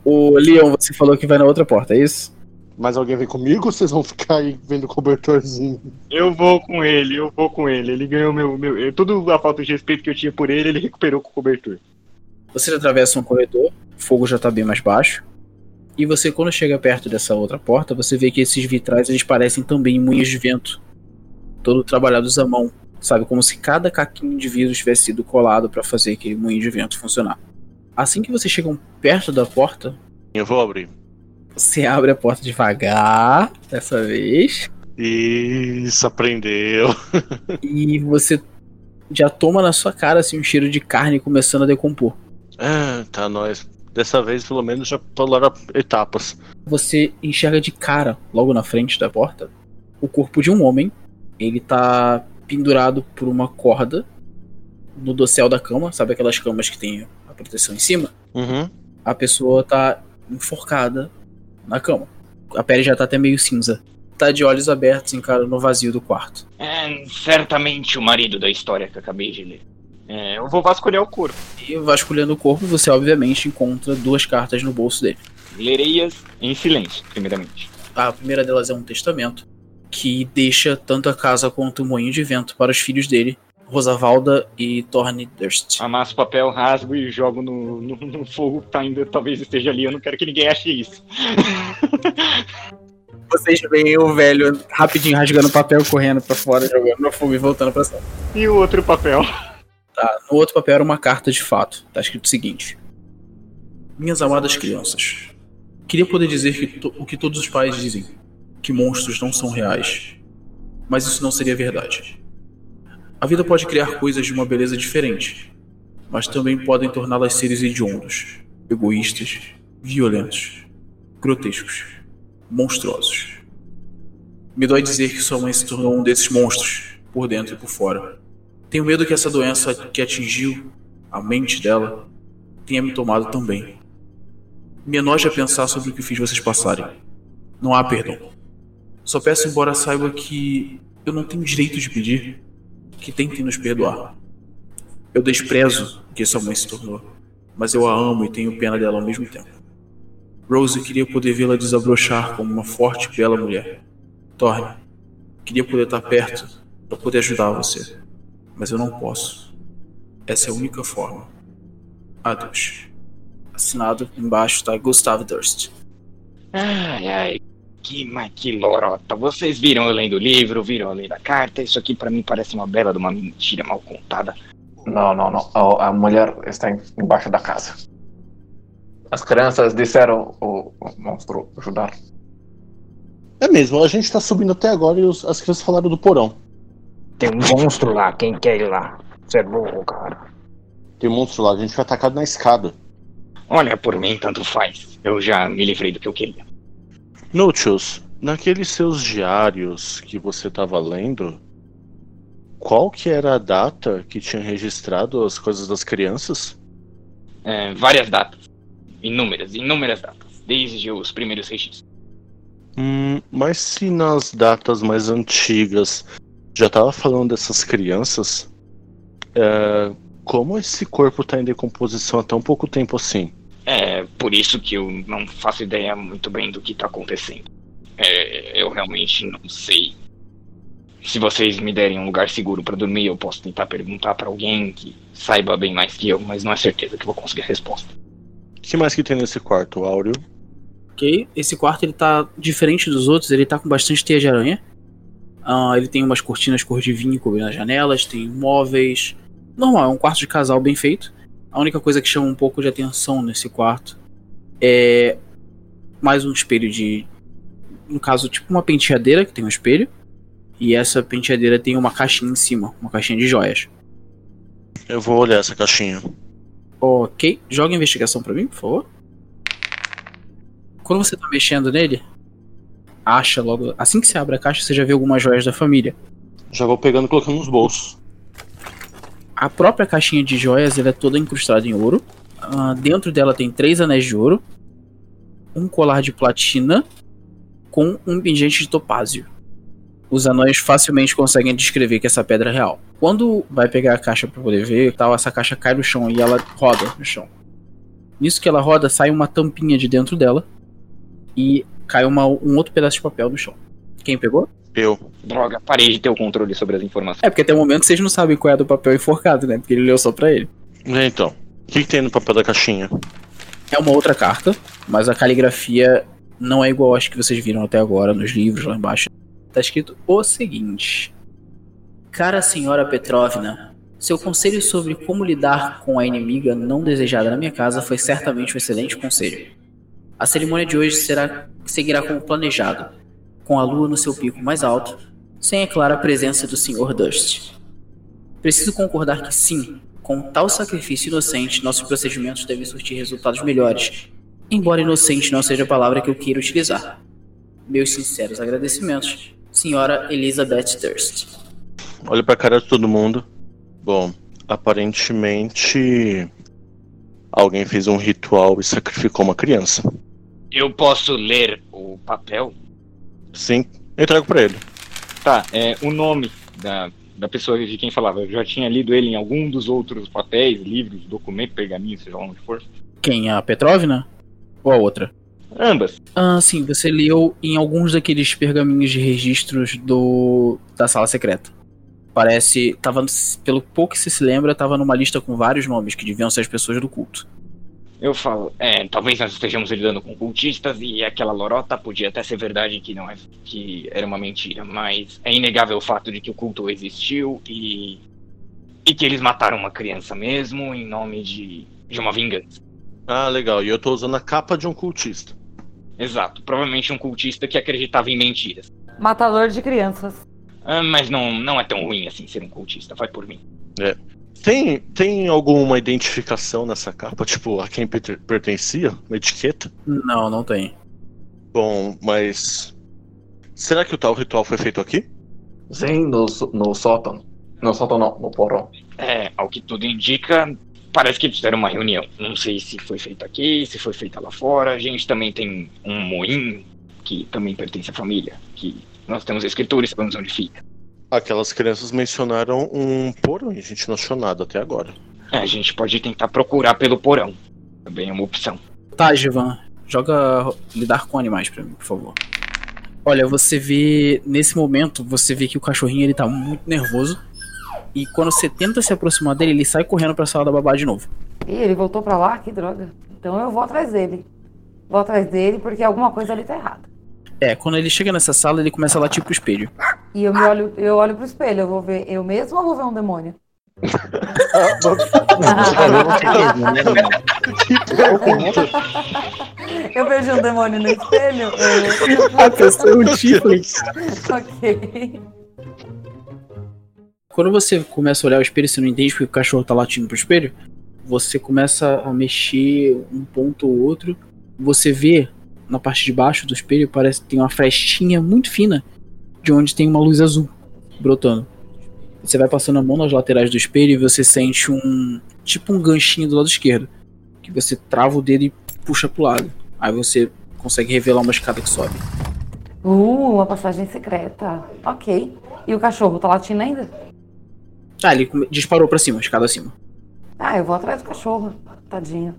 O Leon, você falou que vai na outra porta, é isso? Mas alguém vem comigo ou vocês vão ficar aí vendo o cobertorzinho? Eu vou com ele, eu vou com ele. Ele ganhou meu. meu eu- tudo a falta de respeito que eu tinha por ele, ele recuperou com o cobertor. Você atravessa um corredor, o fogo já tá bem mais baixo. E você, quando chega perto dessa outra porta, você vê que esses vitrais eles parecem também moinhos de vento. Todo trabalhados à mão. Sabe, como se cada caquinho de vidro tivesse sido colado para fazer aquele moinho de vento funcionar. Assim que vocês chegam perto da porta, Eu vou abrir. Você abre a porta devagar, dessa vez. Isso, aprendeu. E você já toma na sua cara assim, um cheiro de carne começando a decompor. Ah, tá, nós. Dessa vez, pelo menos, já pularam etapas. você enxerga de cara, logo na frente da porta, o corpo de um homem. Ele tá pendurado por uma corda no dossel da cama, sabe aquelas camas que tem a proteção em cima? Uhum. A pessoa tá enforcada na cama. A pele já tá até meio cinza. Tá de olhos abertos, encara no vazio do quarto. É certamente o marido da história que acabei de ler. É, eu vou vasculhar o corpo. E vasculhando o corpo, você obviamente encontra duas cartas no bolso dele. Lerei-as em silêncio, primeiramente. A primeira delas é um testamento que deixa tanto a casa quanto o moinho de vento para os filhos dele, Rosavalda e Thorne Durst. Amasso papel, rasgo e jogo no, no, no fogo que tá ainda talvez esteja ali. Eu não quero que ninguém ache isso. Vocês veem o velho rapidinho rasgando papel, correndo pra fora, jogando no fogo e voltando pra sala. E o outro papel? Tá, no outro papel era uma carta de fato. Tá escrito o seguinte: Minhas amadas crianças, queria poder dizer que to- o que todos os pais dizem, que monstros não são reais. Mas isso não seria verdade. A vida pode criar coisas de uma beleza diferente, mas também podem torná-las seres hediondos, egoístas, violentos, grotescos, monstruosos. Me dói dizer que sua mãe se tornou um desses monstros, por dentro e por fora. Tenho medo que essa doença que atingiu a mente dela tenha me tomado também. Me enoja pensar sobre o que fiz vocês passarem. Não há perdão. Só peço, embora saiba que eu não tenho direito de pedir, que tentem nos perdoar. Eu desprezo o que sua mãe se tornou, mas eu a amo e tenho pena dela ao mesmo tempo. Rose queria poder vê-la desabrochar como uma forte e bela mulher. Thorne, queria poder estar perto para poder ajudar você, mas eu não posso. Essa é a única forma. Adeus. Assinado embaixo está Gustav Durst. Ai, ai, que, mas que lorota. Vocês viram eu lendo o livro, viram eu lendo a carta. Isso aqui pra mim parece uma bela de uma mentira mal contada. Não, não, não. A, a mulher está em- embaixo da casa. As crianças disseram o, o monstro ajudar. É mesmo, a gente tá subindo até agora e os- as crianças falaram do porão. Tem um monstro lá, quem quer ir lá? Você é burro, cara. Tem um monstro lá, a gente foi atacado na escada. Olha, por mim, tanto faz. Eu já me livrei do que eu queria. Nutius, naqueles seus diários que você tava lendo, qual que era a data que tinha registrado as coisas das crianças? É, várias datas. Inúmeras, inúmeras datas. Desde os primeiros registros. Hum, mas se nas datas mais antigas já tava falando dessas crianças, é, como esse corpo tá em decomposição há tão pouco tempo assim? É por isso que eu não faço ideia muito bem do que tá acontecendo. É, eu realmente não sei. Se vocês me derem um lugar seguro pra dormir, eu posso tentar perguntar pra alguém que saiba bem mais que eu, mas não é certeza que eu vou conseguir a resposta. O que mais que tem nesse quarto, Áureo? Ok? Esse quarto ele tá diferente dos outros, ele tá com bastante teia de aranha. Ah, ele tem umas cortinas cor de vinho cobrindo as janelas, tem móveis. Normal, é um quarto de casal bem feito. A única coisa que chama um pouco de atenção nesse quarto é mais um espelho de. No caso, tipo uma penteadeira que tem um espelho. E essa penteadeira tem uma caixinha em cima, uma caixinha de joias. Eu vou olhar essa caixinha. Ok, joga investigação pra mim, por favor. Quando você tá mexendo nele, acha logo. Assim que você abre a caixa, você já vê algumas joias da família. Já vou pegando e colocando nos bolsos. A própria caixinha de joias ela é toda incrustada em ouro. Ah, dentro dela tem três anéis de ouro, um colar de platina com um pingente de topázio. Os anões facilmente conseguem descrever que essa pedra é real. Quando vai pegar a caixa para poder ver, tal, essa caixa cai no chão e ela roda no chão. Nisso que ela roda, sai uma tampinha de dentro dela e cai uma- um outro pedaço de papel no chão. Quem pegou? Eu. Droga, parei de ter o controle sobre as informações. É, porque até o momento vocês não sabem qual é a do papel enforcado, né? Porque ele leu só pra ele. É, então. O que, que tem no papel da caixinha? É uma outra carta, mas a caligrafia não é igual às que vocês viram até agora nos livros lá embaixo. Tá escrito o seguinte: Cara senhora Petrovna, seu conselho sobre como lidar com a inimiga não desejada na minha casa foi certamente um excelente conselho. A cerimônia de hoje será seguirá como planejado, com a lua no seu pico mais alto, sem é clara a presença do Sr. Dust. Preciso concordar que sim, com tal sacrifício inocente, nossos procedimentos devem surtir resultados melhores, embora inocente não seja a palavra que eu queira utilizar. Meus sinceros agradecimentos, Senhora Elizabeth Durst. Olho pra cara de todo mundo. Bom, aparentemente. Alguém fez um ritual e sacrificou uma criança. Eu posso ler o papel? Sim, eu entrego pra ele. Tá, é, o nome da, da pessoa de quem falava. Eu já tinha lido ele em algum dos outros papéis, livros, documentos, pergaminhos, seja lá onde for. Quem? A Petrovna? Ou a outra? Ambas. Ah, sim, você leu em alguns daqueles pergaminhos de registros do da sala secreta. Parece, tava, pelo pouco que você se lembra, tava numa lista com vários nomes que deviam ser as pessoas do culto. Eu falo, é, talvez nós estejamos lidando com cultistas e aquela lorota podia até ser verdade que não é que era uma mentira, mas é inegável o fato de que o culto existiu e e que eles mataram uma criança mesmo em nome de de uma vingança. Ah, legal. E eu tô usando a capa de um cultista. Exato, provavelmente um cultista que acreditava em mentiras. Matador de crianças. Ah, mas não não é tão ruim assim ser um cultista, vai por mim. É. Tem, tem alguma identificação nessa capa? Tipo, a quem per- pertencia? Uma etiqueta? Não, não tem. Bom, mas. Será que o tal ritual foi feito aqui? Sim, no, no sótão. No sótão não, no porão. É, ao que tudo indica, parece que fizeram uma reunião. Não sei se foi feito aqui, se foi feita lá fora. A gente também tem um moinho que também pertence à família, que nós temos escritores, sabemos onde fica. Aquelas crianças mencionaram um porão e a gente não achou nada até agora. É, a gente pode tentar procurar pelo porão. Também é uma opção. Tá, Givan, joga lidar com animais pra mim, por favor. Olha, você vê, nesse momento, você vê que o cachorrinho ele tá muito nervoso. E quando você tenta se aproximar dele, ele sai correndo pra sala da babá de novo. Ih, ele voltou pra lá? Que droga. Então eu vou atrás dele. Vou atrás dele porque alguma coisa ali tá errada. É, quando ele chega nessa sala, ele começa a latir pro espelho. E eu me olho, eu olho pro espelho, eu vou ver eu mesmo ou vou ver um demônio? Eu vejo um demônio no espelho? Eu... Atenção, um Tiflin. ok. Quando você começa a olhar o espelho, você não entende porque o cachorro tá latindo pro espelho. Você começa a mexer um ponto ou outro. Você vê na parte de baixo do espelho, parece que tem uma frestinha muito fina de onde tem uma luz azul brotando. Você vai passando a mão nas laterais do espelho e você sente um tipo um ganchinho do lado esquerdo, que você trava o dedo e puxa pro lado. Aí você consegue revelar uma escada que sobe. Uh, uma passagem secreta. Ok. E o cachorro tá latindo ainda? Ah, ele disparou pra cima, escada acima. Ah, eu vou atrás do cachorro. Tadinho.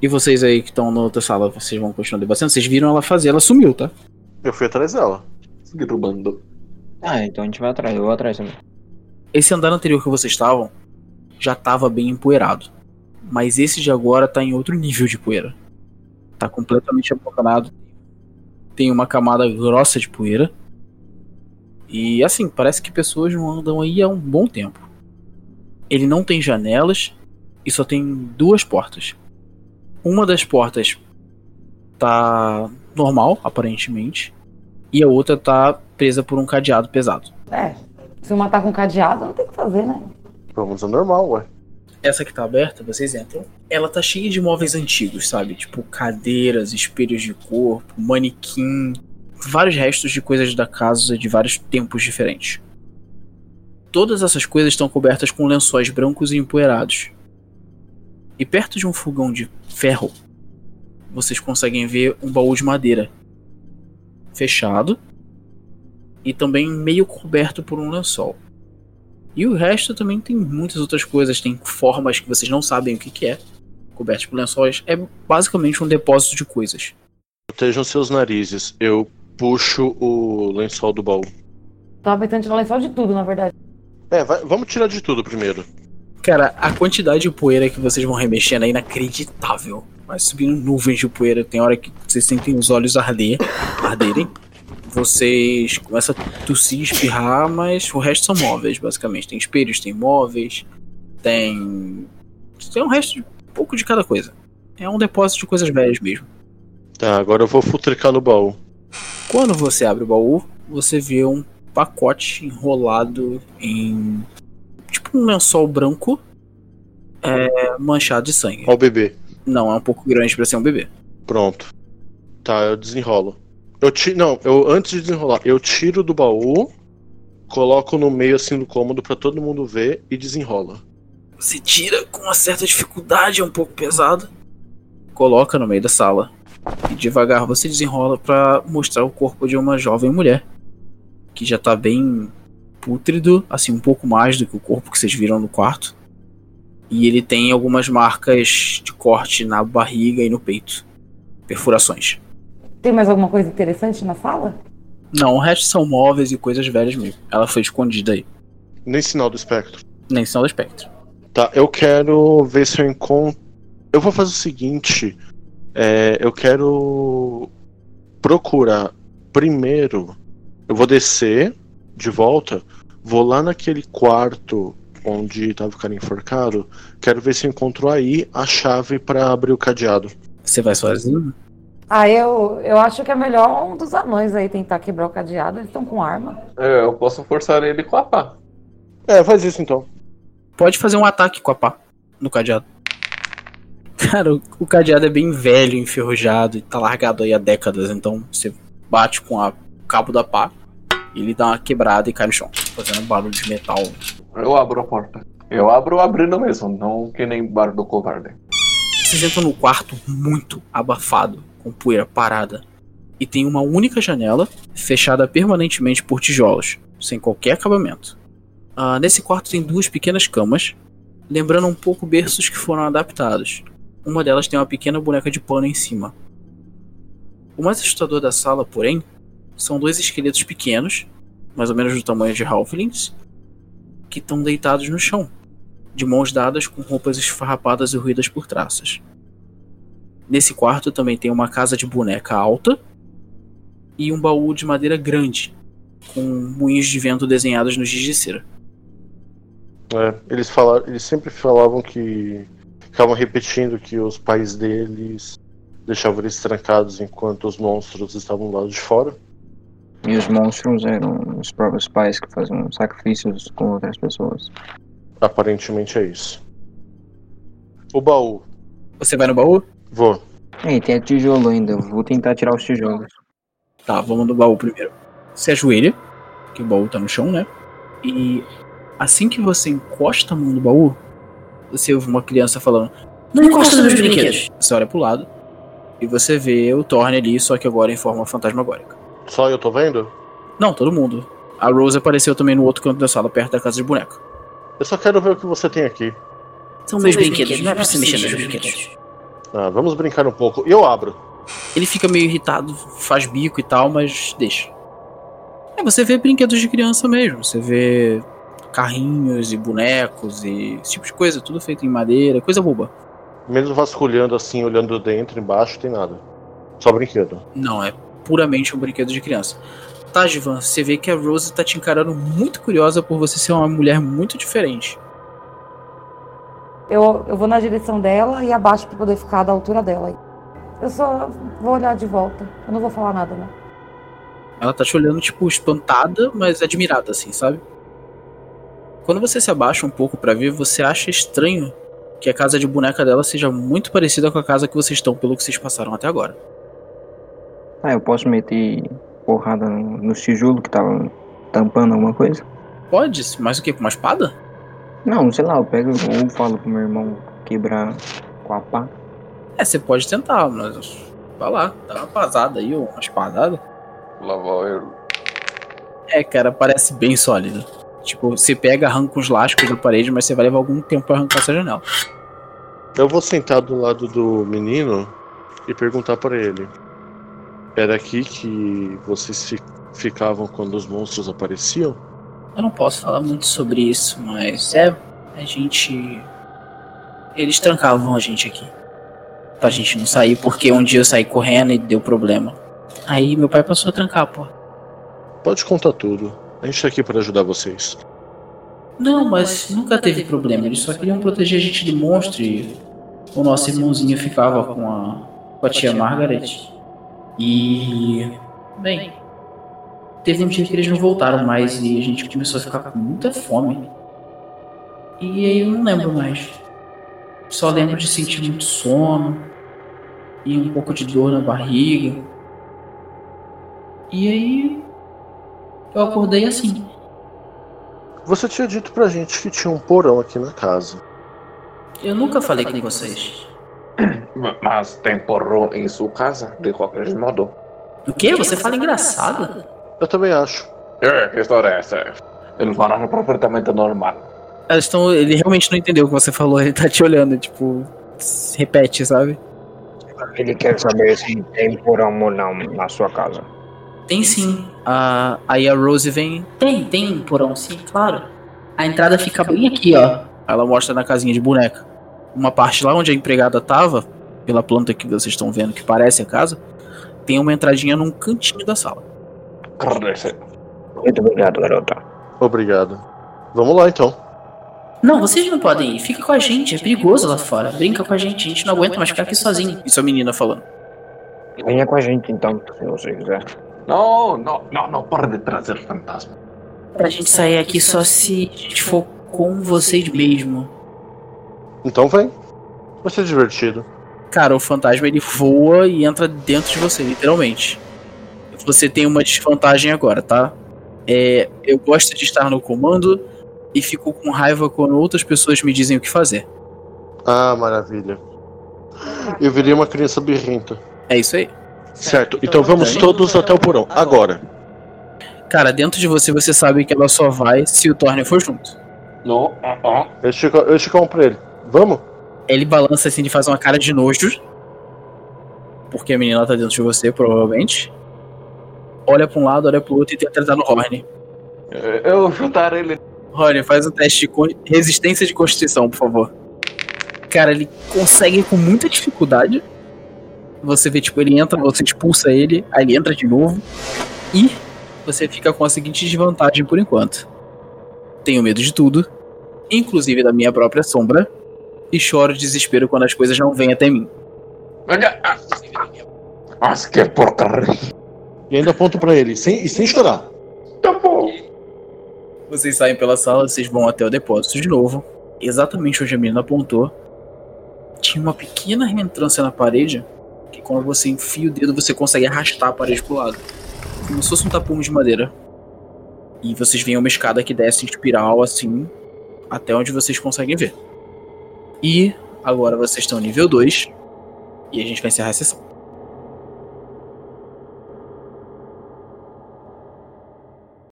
E vocês aí que estão na outra sala, vocês vão continuar debatendo? Vocês viram ela fazer, ela sumiu, tá? Eu fui atrás dela. Seguir o bando. Ah, então a gente vai atrás, eu vou atrás também. Esse andar anterior que vocês estavam já tava bem empoeirado. Mas esse de agora tá em outro nível de poeira. Tá completamente abandonado. Tem uma camada grossa de poeira. E assim, parece que pessoas não andam aí há um bom tempo. Ele não tem janelas e só tem duas portas. Uma das portas tá normal, aparentemente, e a outra tá presa por um cadeado pesado. É. Se uma tá com cadeado, não tem o que fazer, né? Vamos ao normal, ué. Essa que tá aberta, vocês entram. Ela tá cheia de móveis antigos, sabe? Tipo cadeiras, espelhos de corpo, manequim, vários restos de coisas da casa de vários tempos diferentes. Todas essas coisas estão cobertas com lençóis brancos e empoeirados. E perto de um fogão de ferro, vocês conseguem ver um baú de madeira fechado e também meio coberto por um lençol. E o resto também tem muitas outras coisas, tem formas que vocês não sabem o que, que é, cobertos por lençóis. É basicamente um depósito de coisas. Protejam seus narizes. Eu puxo o lençol do baú. Tava pensando em tirar o lençol de tudo, na verdade. É, vai- vamos tirar de tudo primeiro. Cara, a quantidade de poeira que vocês vão remexendo é inacreditável. Vai subindo nuvens de poeira, tem hora que vocês sentem os olhos arder, arderem. Vocês começam a tossir, espirrar, mas o resto são móveis, basicamente. Tem espelhos, tem móveis, tem. Tem um resto de um pouco de cada coisa. É um depósito de coisas velhas mesmo. Tá, agora eu vou futricar no baú. Quando você abre o baú, você vê um pacote enrolado em. tipo um lençol branco é, manchado de sangue. Ó o bebê. Não, é um pouco grande pra ser um bebê. Pronto. Tá, eu desenrolo. Eu ti... Não, eu antes de desenrolar, eu tiro do baú, coloco no meio assim do cômodo pra todo mundo ver e desenrola. Você tira com uma certa dificuldade, é um pouco pesado. Coloca no meio da sala. E devagar você desenrola pra mostrar o corpo de uma jovem mulher. Que já tá bem pútrido, assim, um pouco mais do que o corpo que vocês viram no quarto. E ele tem algumas marcas de corte na barriga e no peito. Perfurações. Tem mais alguma coisa interessante na sala? Não, o resto são móveis e coisas velhas mesmo. Ela foi escondida aí. Nem sinal do espectro. Nem sinal do espectro. Tá, eu quero ver se eu encontro. Eu vou fazer o seguinte. é, eu quero procurar primeiro. Eu vou descer de volta. Vou lá naquele quarto onde tava o cara enforcado. Quero ver se eu encontro aí a chave pra abrir o cadeado. Você vai sozinho? Ah, eu, eu acho que é melhor um dos anões aí tentar quebrar o cadeado. Eles estão com arma. É, eu posso forçar ele com a pá. É, faz isso então. Pode fazer um ataque com a pá no cadeado. Cara, o, o cadeado é bem velho, enferrujado e tá largado aí há décadas, então você bate com a- o cabo da pá e ele dá uma quebrada e cai no chão, fazendo um barulho de metal. Eu abro a porta. Eu abro abrindo mesmo, não que nem bar do covarde. Vocês entram no quarto muito abafado, com poeira parada. E tem uma única janela, fechada permanentemente por tijolos, sem qualquer acabamento. Ah, nesse quarto tem duas pequenas camas, lembrando um pouco berços que foram adaptados. Uma delas tem uma pequena boneca de pano em cima. O mais assustador da sala, porém, são dois esqueletos pequenos, mais ou menos do tamanho de halflings, que estão deitados no chão, de mãos dadas com roupas esfarrapadas e ruídas por traças. Nesse quarto também tem uma casa de boneca alta e um baú de madeira grande, com moinhos de vento desenhados no giz de cera. É, eles, falaram, eles sempre falavam que. Ficavam repetindo que os pais deles deixavam eles trancados enquanto os monstros estavam lá de fora. E os monstros eram os próprios pais que faziam sacrifícios com outras pessoas. Aparentemente é isso. O baú. Você vai no baú? Vou. E tem tijolo ainda, eu vou tentar tirar os tijolos. Tá, vamos no baú primeiro. Você ajoelha, que o baú tá no chão, né? E assim que você encosta a mão no baú, você ouve uma criança falando: Não encosta nos meus brinquedos! Você olha pro lado e você vê o Thorne ali, só que agora em forma fantasmagórica. Só eu tô vendo? Não, todo mundo. A Rose apareceu também no outro canto da sala, perto da casa de boneca. Eu só quero ver o que você tem aqui. São meus brinquedos, não é pra você mexer nos meus brinquedos. Ah, vamos brincar um pouco. E eu abro. Ele fica meio irritado, faz bico e tal, mas deixa. É, você vê brinquedos de criança mesmo. Você vê carrinhos e bonecos e esse tipo de coisa, tudo feito em madeira, coisa boba. Mesmo vasculhando assim, olhando dentro, embaixo, tem nada. Só brinquedo. Não, é puramente um brinquedo de criança. Tá, Givan, você vê que a Rose tá te encarando muito curiosa por você ser uma mulher muito diferente. Eu, eu vou na direção dela e abaixo pra poder ficar da altura dela. Eu só vou olhar de volta. Eu não vou falar nada, né? Ela tá te olhando, tipo, espantada, mas admirada, assim, sabe? Quando você se abaixa um pouco pra ver, você acha estranho que a casa de boneca dela seja muito parecida com a casa que vocês estão, pelo que vocês passaram até agora. Ah, eu posso meter porrada no, tijolo que tava tampando alguma coisa? Pode, mas o que? Com uma espada? Não, sei lá, eu pego ou falo pro meu irmão quebrar com a pá. É, você pode tentar, mas. Vai lá, dá uma pasada aí, uma espadada. Lá vai eu. É, cara, parece bem sólido. Tipo, você pega, arranca os lascos da parede, mas você vai levar algum tempo pra arrancar essa janela. Eu vou sentar do lado do menino e perguntar pra ele. Era aqui que vocês fi- ficavam quando os monstros apareciam? Eu não posso falar muito sobre isso, mas é. A gente. Eles trancavam a gente aqui. Pra gente não sair, porque um dia eu saí correndo e deu problema. Aí meu pai passou a trancar, pô. Pode contar tudo. A gente tá aqui pra ajudar vocês. Não, mas nunca teve problema. Eles só queriam proteger a gente de monstro e o nosso irmãozinho ficava com a, com a tia Margaret. E. Bem. Teve um dia que eles não voltaram mais e a gente começou a ficar com muita fome. E aí eu não lembro mais. Só lembro de sentir muito sono e um pouco de dor na barriga. E aí. Eu acordei assim. Você tinha dito pra gente que tinha um porão aqui na casa. Eu nunca falei com vocês. Mas tem porrão em sua casa, de qualquer modo. O quê? Você fala engraçado? Eu também acho. É, que história é essa? Ele fala completamente normal. Elas estão. Ele realmente não entendeu o que você falou, ele tá te olhando, tipo. se Repete, sabe? Ele quer saber se tem porão ou não na sua casa. Tem sim. Ah, aí a Rose vem. Tem, tem porão sim, claro. A entrada fica bem aqui, ó. Ela mostra na casinha de boneca. Uma parte lá onde a empregada tava, pela planta que vocês estão vendo que parece a casa, tem uma entradinha num cantinho da sala. Muito obrigado, garota. Obrigado. Vamos lá então. Não, vocês não podem ir. Fica com a gente, é perigoso lá fora. Brinca com a gente, a gente não aguenta mais ficar aqui sozinho. Isso é a menina falando. Venha com a gente então, se você quiser. Não, não, não, não para de trazer fantasma. Pra gente sair aqui só se a gente for com vocês mesmo. Então vem. Vai ser divertido. Cara, o fantasma ele voa e entra dentro de você, literalmente. Você tem uma desvantagem agora, tá? É, eu gosto de estar no comando e fico com raiva quando outras pessoas me dizem o que fazer. Ah, maravilha. Eu virei uma criança birrenta. É isso aí. Certo, então vamos todos até o porão. Agora. Cara, dentro de você você sabe que ela só vai se o Thorne for junto. Não, ah, ah. Eu estico, eu estico a mão pra ele. Vamos? Ele balança assim de fazer uma cara de nojo. Porque a menina tá dentro de você, provavelmente. Olha pra um lado, olha pro outro e tenta entrar no Horn. Eu chutar ele. Horn, faz um teste de resistência de constituição, por favor. Cara, ele consegue com muita dificuldade. Você vê, tipo, ele entra, você expulsa ele, aí ele entra de novo. E você fica com a seguinte desvantagem por enquanto. Tenho medo de tudo, inclusive da minha própria sombra, e choro de desespero quando as coisas não vêm até mim. Olha, ah, Mas que porcaria. E ainda aponto pra ele, sem, e sem chorar. Tá bom. Vocês saem pela sala, vocês vão até o depósito de novo. Exatamente onde a menina apontou. Tinha uma pequena reentrância na parede. Que quando você enfia o dedo, você consegue arrastar a parede pro lado. Como se fosse um tapume de madeira. E vocês veem uma escada que desce em espiral assim. Até onde vocês conseguem ver. E agora vocês estão nível 2. E a gente vai encerrar a sessão.